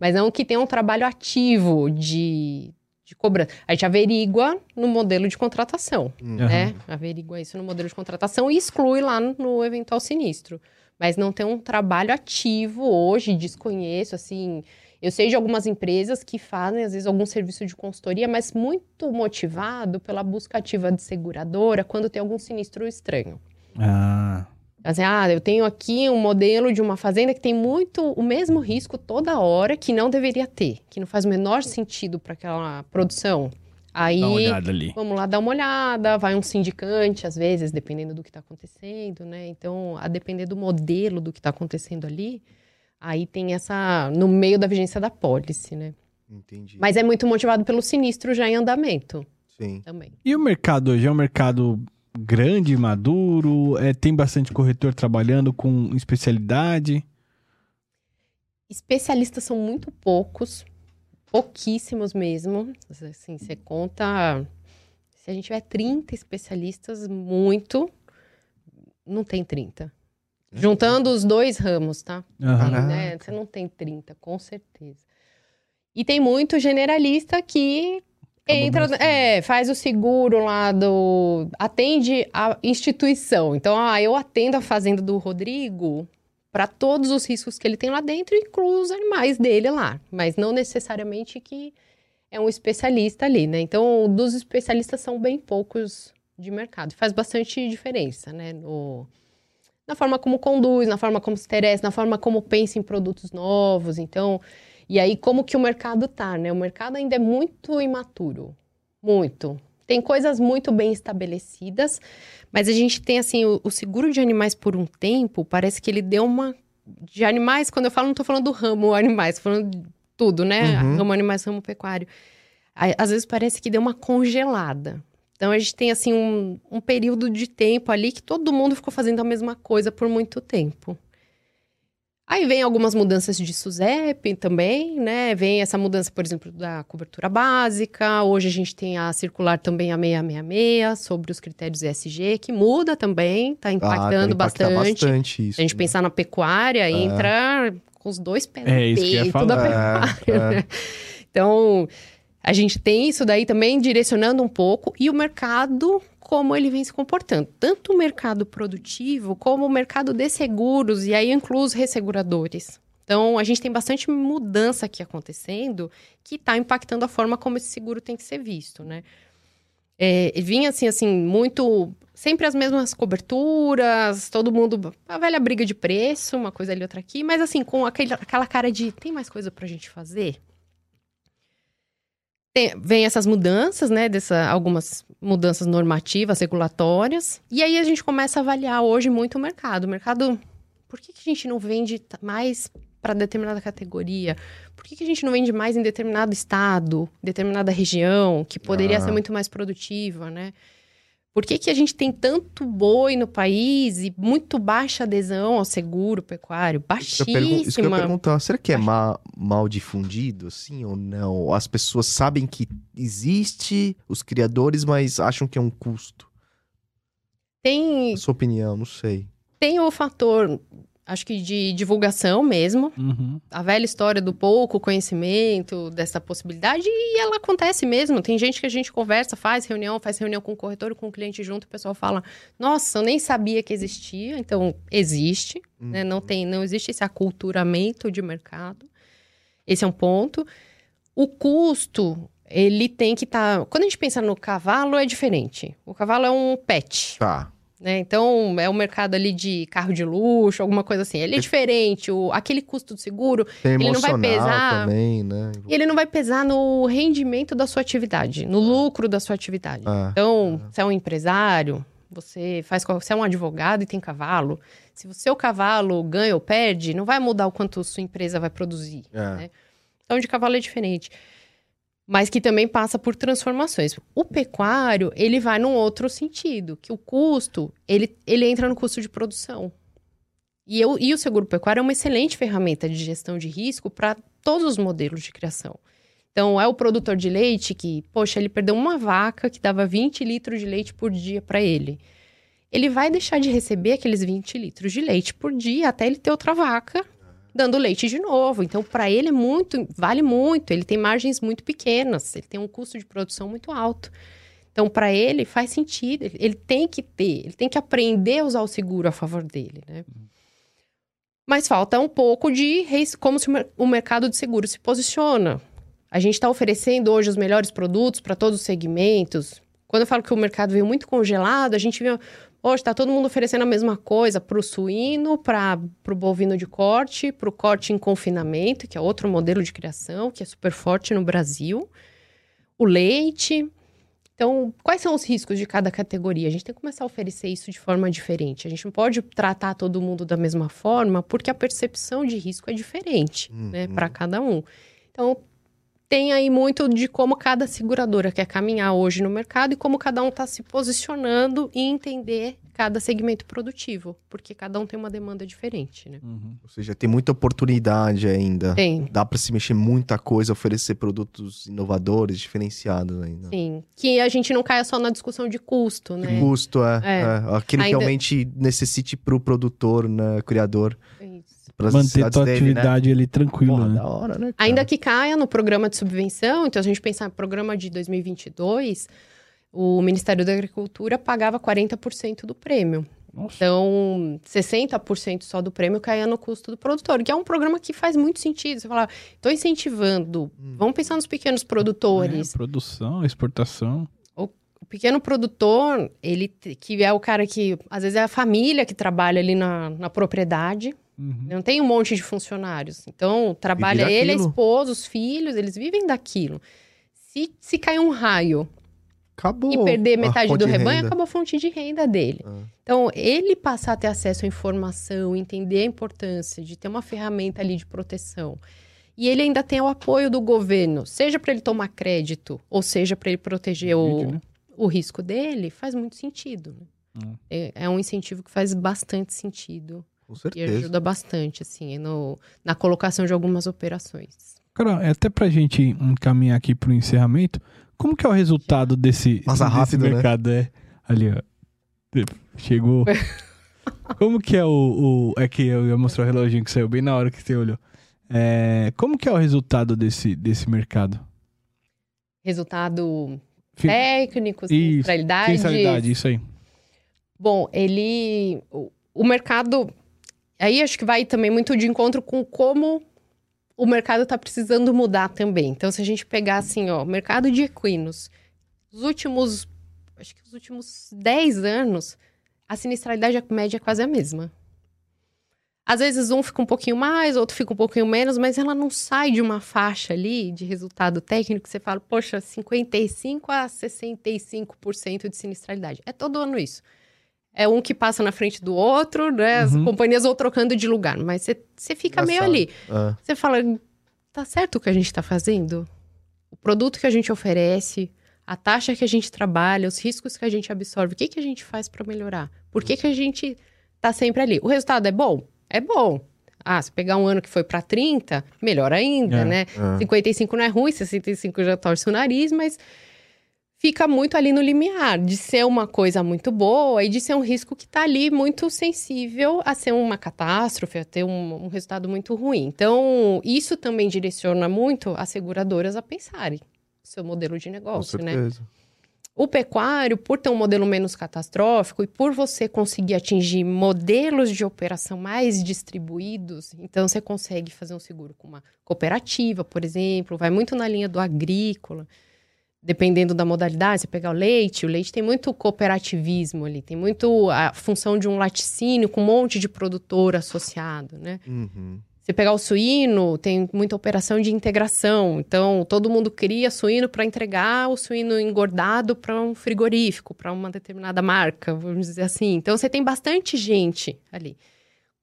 C: Mas não que tenha um trabalho ativo de, de cobrança. A gente averigua no modelo de contratação,
B: Hum.
A: Aham.
C: né? Averigua isso no modelo de contratação e exclui lá no, no eventual sinistro. Mas não tem um trabalho ativo hoje, desconheço, assim... Eu sei de algumas empresas que fazem, às vezes, algum serviço de consultoria, mas muito motivado pela busca ativa de seguradora quando tem algum sinistro estranho.
A: Ah,
C: Assim, ah, eu tenho aqui um modelo de uma fazenda que tem muito o mesmo risco toda hora que não deveria ter, que não faz o menor sentido para aquela produção. Aí,
A: dá uma olhada ali.
C: vamos lá dar uma olhada, vai um sindicante, às vezes, dependendo do que está acontecendo, né? Então, a depender do modelo do que está acontecendo ali, aí tem essa, no meio da vigência da pólice, né?
B: Entendi.
C: Mas é muito motivado pelo sinistro já em andamento
B: Sim.
C: também.
A: E o mercado hoje é um mercado grande, maduro? É, tem bastante corretor trabalhando com especialidade?
C: Especialistas são muito poucos, pouquíssimos mesmo. Assim, você conta Se a gente tiver 30 especialistas, muito, não tem 30. Juntando os dois ramos, tá?
A: Aham.
C: Né? Você não tem 30, com certeza. E tem muito generalista que
A: Acabou
C: entra, é, faz o seguro lá do. atende a instituição. Então, ah, eu atendo a fazenda do Rodrigo para todos os riscos que ele tem lá dentro, incluo os animais dele lá. Mas não necessariamente que é um especialista ali, né? Então, dos especialistas são bem poucos de mercado. Faz bastante diferença, né? No, na forma como conduz, na forma como se interessa, na forma como pensa em produtos novos. Então, e aí como que o mercado tá, né? O mercado ainda é muito imaturo, muito. Tem coisas muito bem estabelecidas, mas a gente tem assim o, o seguro de animais por um tempo, parece que ele deu uma de animais, quando eu falo não tô falando do ramo animais, tô falando de tudo, né?
B: Uhum.
C: Ramo animais, ramo pecuário. Às vezes parece que deu uma congelada. Então a gente tem assim um, um período de tempo ali que todo mundo ficou fazendo a mesma coisa por muito tempo. Aí vem algumas mudanças de SUSEP também, né? Vem essa mudança, por exemplo, da cobertura básica. Hoje a gente tem a circular também a 666 sobre os critérios ESG, que muda também, está
B: Ah,
C: impactando
B: impacta
C: bastante.
B: bastante isso.
C: Se a gente
B: né?
C: pensar na pecuária, entra com os dois pés
A: É
C: no peito da
A: falar.
C: pecuária,
B: É, é.
C: né? Então, a gente tem isso daí também direcionando um pouco e o mercado como ele vem se comportando, tanto o mercado produtivo como o mercado de seguros e aí incluo os resseguradores. Então, a gente tem bastante mudança aqui acontecendo que está impactando a forma como esse seguro tem que ser visto, né? É, vinha assim, assim, muito. Sempre as mesmas coberturas, todo mundo. A velha briga de preço, uma coisa ali, outra aqui, mas assim, com aquele, aquela cara de tem mais coisa pra gente fazer? Tem- vem essas mudanças, né? Dessa, algumas mudanças normativas, regulatórias. E aí a gente começa a avaliar hoje muito o mercado. O mercado. Por que, que a gente não vende mais para determinada categoria? Por que, que a gente não vende mais em determinado estado, determinada região, que poderia
B: Ah.
C: ser muito mais produtiva, né? Por que, que a gente tem tanto boi no país e muito baixa adesão ao seguro pecuário?
B: Isso que eu pergun- Isso que eu ia
C: Baixíssima.
B: perguntar, será que é ma- mal difundido, assim, ou não? As pessoas sabem que existe os criadores, mas acham que é um custo.
C: Tem,
B: Na sua opinião, não sei.
C: tem o fator, acho que de divulgação mesmo.
A: Uhum.
C: A velha história do pouco conhecimento dessa possibilidade, e ela acontece mesmo. Tem gente que a gente conversa, faz reunião, faz reunião com o corretor com o cliente junto, o pessoal fala: Nossa, eu nem sabia que existia. Então, existe, né? Não, tem, não existe esse aculturamento de mercado. Esse é um ponto. O custo, ele tem que estar. Quando a gente pensa no cavalo, é diferente. O cavalo é um pet.
B: Tá.
C: Né? Então, é o mercado ali de carro de luxo, alguma coisa assim. Ele é diferente. O, aquele custo do seguro,
B: Tem
C: Ele não vai pesar-
B: também, né?
C: ele não vai pesar no rendimento da sua atividade, no lucro da sua atividade.
B: Ah,
C: Então, se é um empresário, você faz se é um advogado e tem cavalo, se o seu cavalo ganha ou perde, não vai mudar o quanto sua empresa vai produzir.
B: é.
C: né? Então, de cavalo é diferente. Mas que também passa por transformações. O pecuário, ele vai num outro sentido, que o custo, ele, ele entra no custo de produção. E, eu, e o seguro pecuário é uma excelente ferramenta de gestão de risco para todos os modelos de criação. Então, é o produtor de leite que, poxa, ele perdeu uma vaca que dava 20 litros de leite por dia para ele. Ele vai deixar de receber aqueles 20 litros de leite por dia até ele ter outra vaca dando leite de novo. Então, para ele é muito, vale muito. Ele tem margens muito pequenas, ele tem um custo de produção muito alto. Então, para ele faz sentido. Ele, tem que ter, ele tem que aprender a usar o seguro a favor dele, né? Mas falta um pouco de como o mercado de seguro se posiciona. A gente está oferecendo hoje os melhores produtos para todos os segmentos. Quando eu falo que o mercado veio muito congelado, a gente viu Hoje está todo mundo oferecendo a mesma coisa para o suíno, para o bovino de corte, para o corte em confinamento, que é outro modelo de criação, que é super forte no Brasil. O leite. Então, quais são os riscos de cada categoria? A gente tem que começar a oferecer isso de forma diferente. A gente não pode tratar todo mundo da mesma forma, porque a percepção de risco é diferente, né,
B: Uhum.
C: para cada um. Então, tem aí muito de como cada seguradora quer caminhar hoje no mercado e como cada um está se posicionando e entender cada segmento produtivo, porque cada um tem uma demanda diferente, né?
A: Uhum.
B: Ou seja, tem muita oportunidade ainda.
C: Tem,
B: Dá pra se mexer muita coisa, oferecer produtos inovadores, diferenciados ainda.
C: sim. Que a gente não caia só na discussão de custo,
B: Que
C: né?
B: custo é,
C: É.
B: é. Que
C: Ainda-
B: realmente necessite pro produtor, né, criador.
C: Isso.
B: Pras
A: Manter tua
B: dele, né?
A: atividade ali tranquila,
B: Porra,
A: né?
B: da hora, né? cara?
C: Ainda que caia no programa de subvenção, então se a gente pensar no programa de 2022, o Ministério da Agricultura pagava 40% do prêmio.
A: Nossa.
C: Então, 60% só do prêmio caía no custo do produtor, que é um programa que faz muito sentido. Você fala, estou incentivando,
B: Hum.
C: vamos pensar nos pequenos produtores.
A: É, produção, exportação.
C: O pequeno produtor, ele que é o cara que, às vezes, é a família que trabalha ali na, na propriedade,
A: Uhum.
C: não tem um monte de funcionários. Então, trabalha ele, a
B: daquilo.
C: esposa, os filhos, eles vivem daquilo. Se, se cair um raio
B: Acabou.
C: e perder
B: a
C: metade do rebanho, acabou a fonte de renda dele.
B: Ah.
C: Então, ele passar a ter acesso à informação, entender a importância de ter uma ferramenta ali de proteção. E ele ainda tem o apoio do governo, seja para ele tomar crédito, ou seja para ele proteger o,
A: né?
C: o risco dele, faz muito sentido. né?
A: Hum.
C: É, é um incentivo que faz bastante sentido
B: Com
C: e
B: certeza.
C: ajuda bastante, assim, no, na colocação de algumas operações.
A: Cara, é até pra gente encaminhar aqui pro encerramento, como que é o resultado desse,
B: Passa
A: desse
B: rápido, né?
A: mercado? É, ali, ó. Chegou. *laughs* como que é o, o- É que eu ia mostrar o reloginho que saiu bem na hora que você olhou. É, como que é o resultado desse, desse mercado?
C: Resultado técnico,
A: Isso,
C: sinistralidade.
A: Sinceridade, isso aí.
C: Bom, ele. O, o mercado. Aí acho que vai também muito de encontro com como o mercado está precisando mudar também. Então, se a gente pegar assim, ó, mercado de equinos, os últimos. Acho que os últimos 10 anos, a sinistralidade média é quase a mesma. Às vezes um fica um pouquinho mais, outro fica um pouquinho menos, mas ela não sai de uma faixa ali de resultado técnico que você fala, poxa, 55 a 65% de sinistralidade. É todo ano isso. É um que passa na frente do outro, né? As
A: Uhum.
C: companhias vão trocando de lugar, mas você, fica meio
B: Engraçado.
C: ali.
B: Ah.
C: Você fala, tá certo o que a gente está fazendo? O produto que a gente oferece, a taxa que a gente trabalha, os riscos que a gente absorve, o que, que a gente faz para melhorar? Por que, que a gente tá sempre ali? O resultado é bom? É bom. Ah, se pegar um ano que foi para 30, melhor ainda,
A: É.
C: né?
B: Ah.
C: 55 não é ruim, 65 já torce o nariz, mas fica muito ali no limiar de ser uma coisa muito boa e de ser um risco que está ali muito sensível a ser uma catástrofe, a ter um, um resultado muito ruim. Então, isso também direciona muito as seguradoras a pensarem seu modelo de
B: Com
C: negócio, né?
B: certeza.
C: O pecuário, por ter um modelo menos catastrófico e por você conseguir atingir modelos de operação mais distribuídos, então você consegue fazer um seguro com uma cooperativa, por exemplo, vai muito na linha do agrícola, dependendo da modalidade, você pegar o leite, o leite tem muito cooperativismo ali, tem muito a função de um laticínio com um monte de produtor associado, né?
B: Uhum.
C: Você pegar o suíno, tem muita operação de integração. Então, todo mundo cria suíno para entregar o suíno engordado para um frigorífico, para uma determinada marca, vamos dizer assim. Então, você tem bastante gente ali.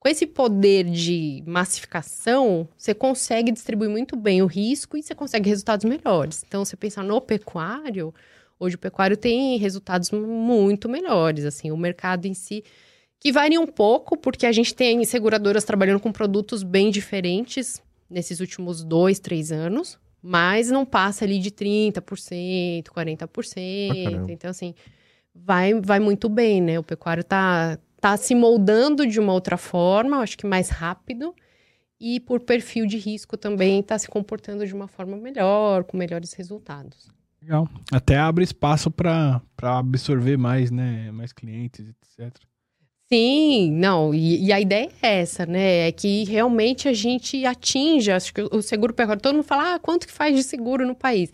C: Com esse poder de massificação, você consegue distribuir muito bem o risco e você consegue resultados melhores. Então, você pensar no pecuário, hoje o pecuário tem resultados muito melhores. Assim, o mercado em si que varia um pouco, porque a gente tem seguradoras trabalhando com produtos bem diferentes nesses últimos dois, três anos, mas não passa ali de 30%, 40%.
B: caramba.
C: então, assim, vai, vai muito bem, né? O pecuário tá, tá se moldando de uma outra forma, acho que mais rápido, e por perfil de risco também está se comportando de uma forma melhor, com melhores resultados.
A: Legal. Até abre espaço pra absorver mais, né? Mais clientes, etc.
C: Sim, não, e, e a ideia é essa, né? É que realmente a gente atinja, acho que o seguro pecuário, todo mundo fala, ah, quanto que faz de seguro no país?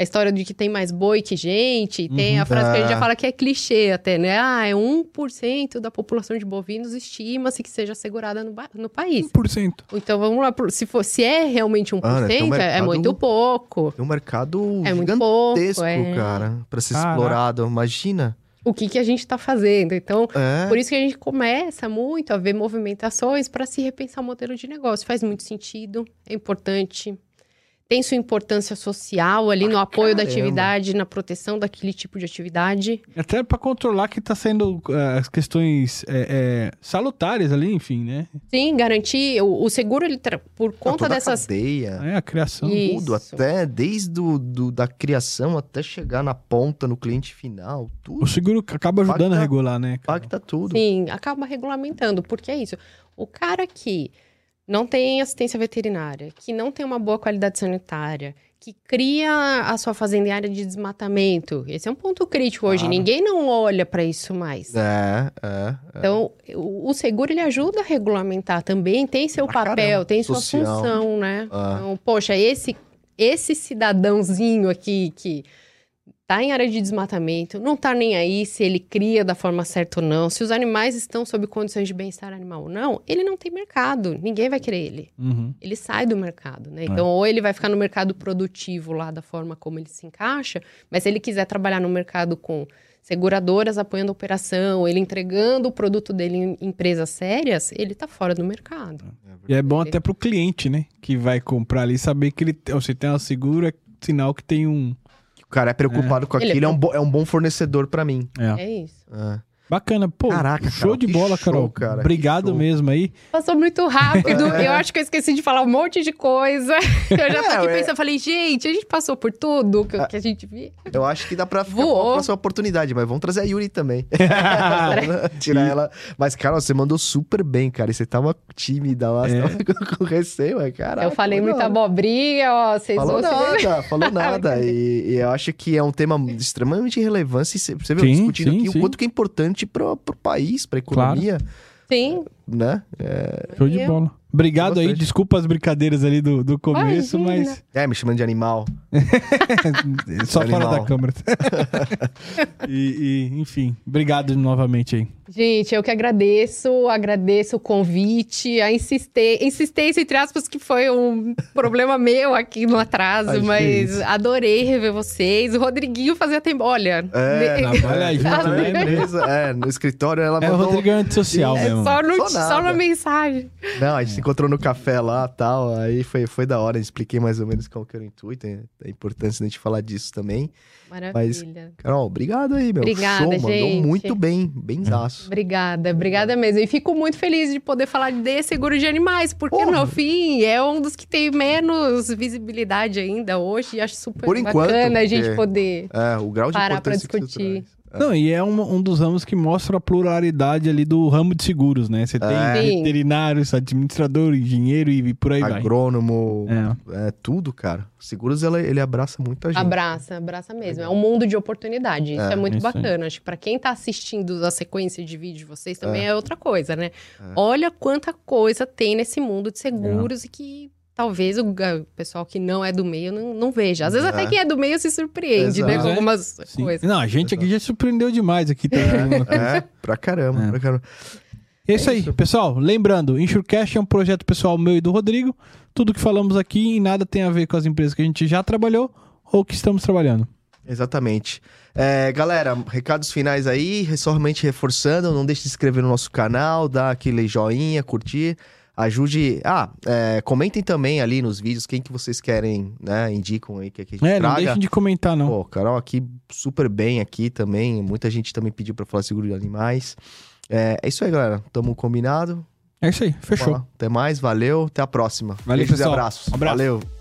C: A história de que tem mais boi que gente, tem
A: Uhum.
C: a frase que a gente já
B: Ah.
C: fala que é clichê até, né? Ah, é 1% da população de bovinos estima-se que seja segurada no, no país.
A: 1%.
C: Então vamos lá, se, for, se é realmente 1%,
B: Ah, né, um
C: é
B: mercado-
C: muito pouco.
B: Tem um mercado
C: É muito
B: gigantesco,
C: pouco, é.
B: cara, pra ser
A: Caraca.
B: explorado. Imagina.
C: O que, que a gente está fazendo? Então,
B: É.
C: Por isso que a gente começa muito a ver movimentações para se repensar o modelo de negócio. Faz muito sentido, é importante. Tem sua importância social ali no apoio da
B: caramba.
C: atividade, na proteção daquele tipo de atividade.
A: Até pra controlar que tá sendo eh, as questões eh, eh, salutares ali, enfim, né?
C: Sim, garantir. O, o seguro, ele tra- por conta
B: Toda a
C: dessas.
B: cadeia.
A: É a criação.
B: Tudo, até desde o, do, da criação até chegar na ponta, no cliente final, tudo.
A: O seguro acaba ajudando a regular, né? cara?
B: Impacta tudo.
C: Sim, acaba regulamentando, porque é isso. O cara que não tem assistência veterinária, que não tem uma boa qualidade sanitária, que cria a sua fazenda em área de desmatamento, esse é um ponto crítico hoje.
B: Claro.
C: Ninguém não olha para isso mais.
B: É, é. é.
C: Então, o seguro ele ajuda a regulamentar também, tem seu
B: Pra
C: papel,
B: caramba,
C: tem sua
B: social.
C: função, né?
B: Ah.
C: Então, poxa, esse esse cidadãozinho aqui que tá em área de desmatamento, não tá nem aí se ele cria da forma certa ou não, se os animais estão sob condições de bem-estar animal ou não, ele não tem mercado, ninguém vai querer ele.
A: Uhum.
C: Ele sai do mercado, né? Então, ou ele vai ficar no mercado produtivo lá da forma como ele se encaixa, mas se ele quiser trabalhar no mercado com seguradoras apoiando a operação, ele entregando o produto dele em empresas sérias, ele tá fora do mercado.
A: E é bom até pro cliente, né? Que vai comprar ali, saber que ele ou se tem um seguro, é sinal que tem um.
B: O cara é preocupado com
C: Ele é
B: aquilo, é, um, bo- é um bom fornecedor pra mim.
A: É.
C: É isso.
B: É.
A: Bacana, pô.
B: Caraca,
A: show
B: Carol,
A: de bola,
B: show,
A: Carol.
B: cara,
A: Obrigado mesmo aí.
C: Passou muito rápido. *laughs* Eu acho que eu esqueci de falar um monte de coisa. *laughs* Eu já tô
B: É,
C: aqui
B: é.
C: pensando, falei, gente, a gente passou por tudo que, que a gente viu.
B: Eu acho que dá pra ficar
C: Voou.
B: com a próxima oportunidade, mas vamos trazer a Yuri também. *laughs* Tirar ela. Mas, Carol, você mandou super bem, cara. E você tava tímida lá, você
A: É.
B: tava com receio, mas, cara.
C: eu falei muita abobrinha, ó. Vocês
B: Falou nada, falou nada. E, e eu acho que é um tema de extremamente relevante. Você você viu
A: Sim,
B: discutindo
A: sim,
B: aqui
A: sim.
B: o quanto que é importante pro, pro país, pra economia,
C: Sim.
B: né? É,
A: Show de bola. Obrigado aí, desculpa as brincadeiras ali do, do começo,
C: Imagina.
A: mas
B: é, me chamando de animal. *laughs*
A: só fora
B: Animal.
A: da câmera. *laughs* e, e, enfim, obrigado novamente aí.
C: Gente, eu que agradeço, agradeço o convite, a insiste... insistência, entre aspas, que foi um problema *laughs* meu aqui no atraso,
B: Ai,
C: mas adorei rever vocês. O Rodriguinho fazia tempo. Olha,
B: É,
A: junto,
C: Ah,
B: Na
A: né?
B: empresa, é, no escritório ela
A: É, o
B: mandou...
A: Rodrigo é antissocial
B: É
A: mesmo.
C: só, no,
B: Só
C: só, na mensagem.
B: Não, a gente se encontrou no café lá e tal, aí foi, foi da hora, expliquei mais ou menos qual que era o intuito, a importância da gente falar disso também.
C: Maravilha.
B: Carol, obrigado aí, meu.
C: Obrigada,
B: Show, mandou
C: gente.
B: muito bem, bem zaço.
C: Obrigada, obrigada mesmo. E fico muito feliz de poder falar de seguro de animais, porque
B: Porra.
C: no fim é um dos que tem menos visibilidade ainda hoje. E acho super
B: Por enquanto,
C: bacana a gente poder.
B: É, o grau de
C: Parar
B: isso
C: discutir.
A: Não, e é um, um dos ramos que mostra a pluralidade ali do ramo de seguros, né? Você tem
B: É.
A: Veterinários, administrador, engenheiro e por aí vai.
B: Agrônomo,
A: É.
B: é. tudo, cara. Seguros, ela- ele abraça muita gente.
C: Abraça, abraça mesmo. É um mundo de oportunidade. Isso é,
B: É,
C: muito
A: isso aí.
C: bacana. Acho que pra quem tá assistindo a sequência de vídeo de vocês também é, outra coisa, né? Olha quanta coisa tem nesse mundo de seguros e que talvez o ga- pessoal que não é do meio não, não veja. Às vezes
B: É.
C: até quem é do meio se surpreende, né?
B: Exato.
C: Com algumas
A: Sim.
C: coisas.
A: Não, a gente aqui já surpreendeu demais aqui também.
B: É, pra caramba,
A: É.
B: pra caramba.
A: É isso aí, pessoal. Lembrando, Insurecast é um projeto pessoal meu e do Rodrigo. Tudo que falamos aqui em nada tem a ver com as empresas que a gente já trabalhou ou que estamos trabalhando.
B: Exatamente. É, galera, recados finais aí, somente reforçando, não deixe de se inscrever no nosso canal, dar aquele joinha, curtir, ajude... Ah, é, comentem também ali nos vídeos quem que vocês querem, né, indicam aí que a gente
A: É, não
B: traga.
A: deixem de comentar, não.
B: Pô, Carol aqui super bem aqui também, muita gente também pediu pra falar seguro de animais. É, é isso aí, galera, tamo combinado.
A: É isso aí, fechou.
B: Até mais, valeu, até a próxima.
A: Valeu,
B: Beijos e
A: pessoal.
B: abraços.
A: Um abraço.
B: Valeu.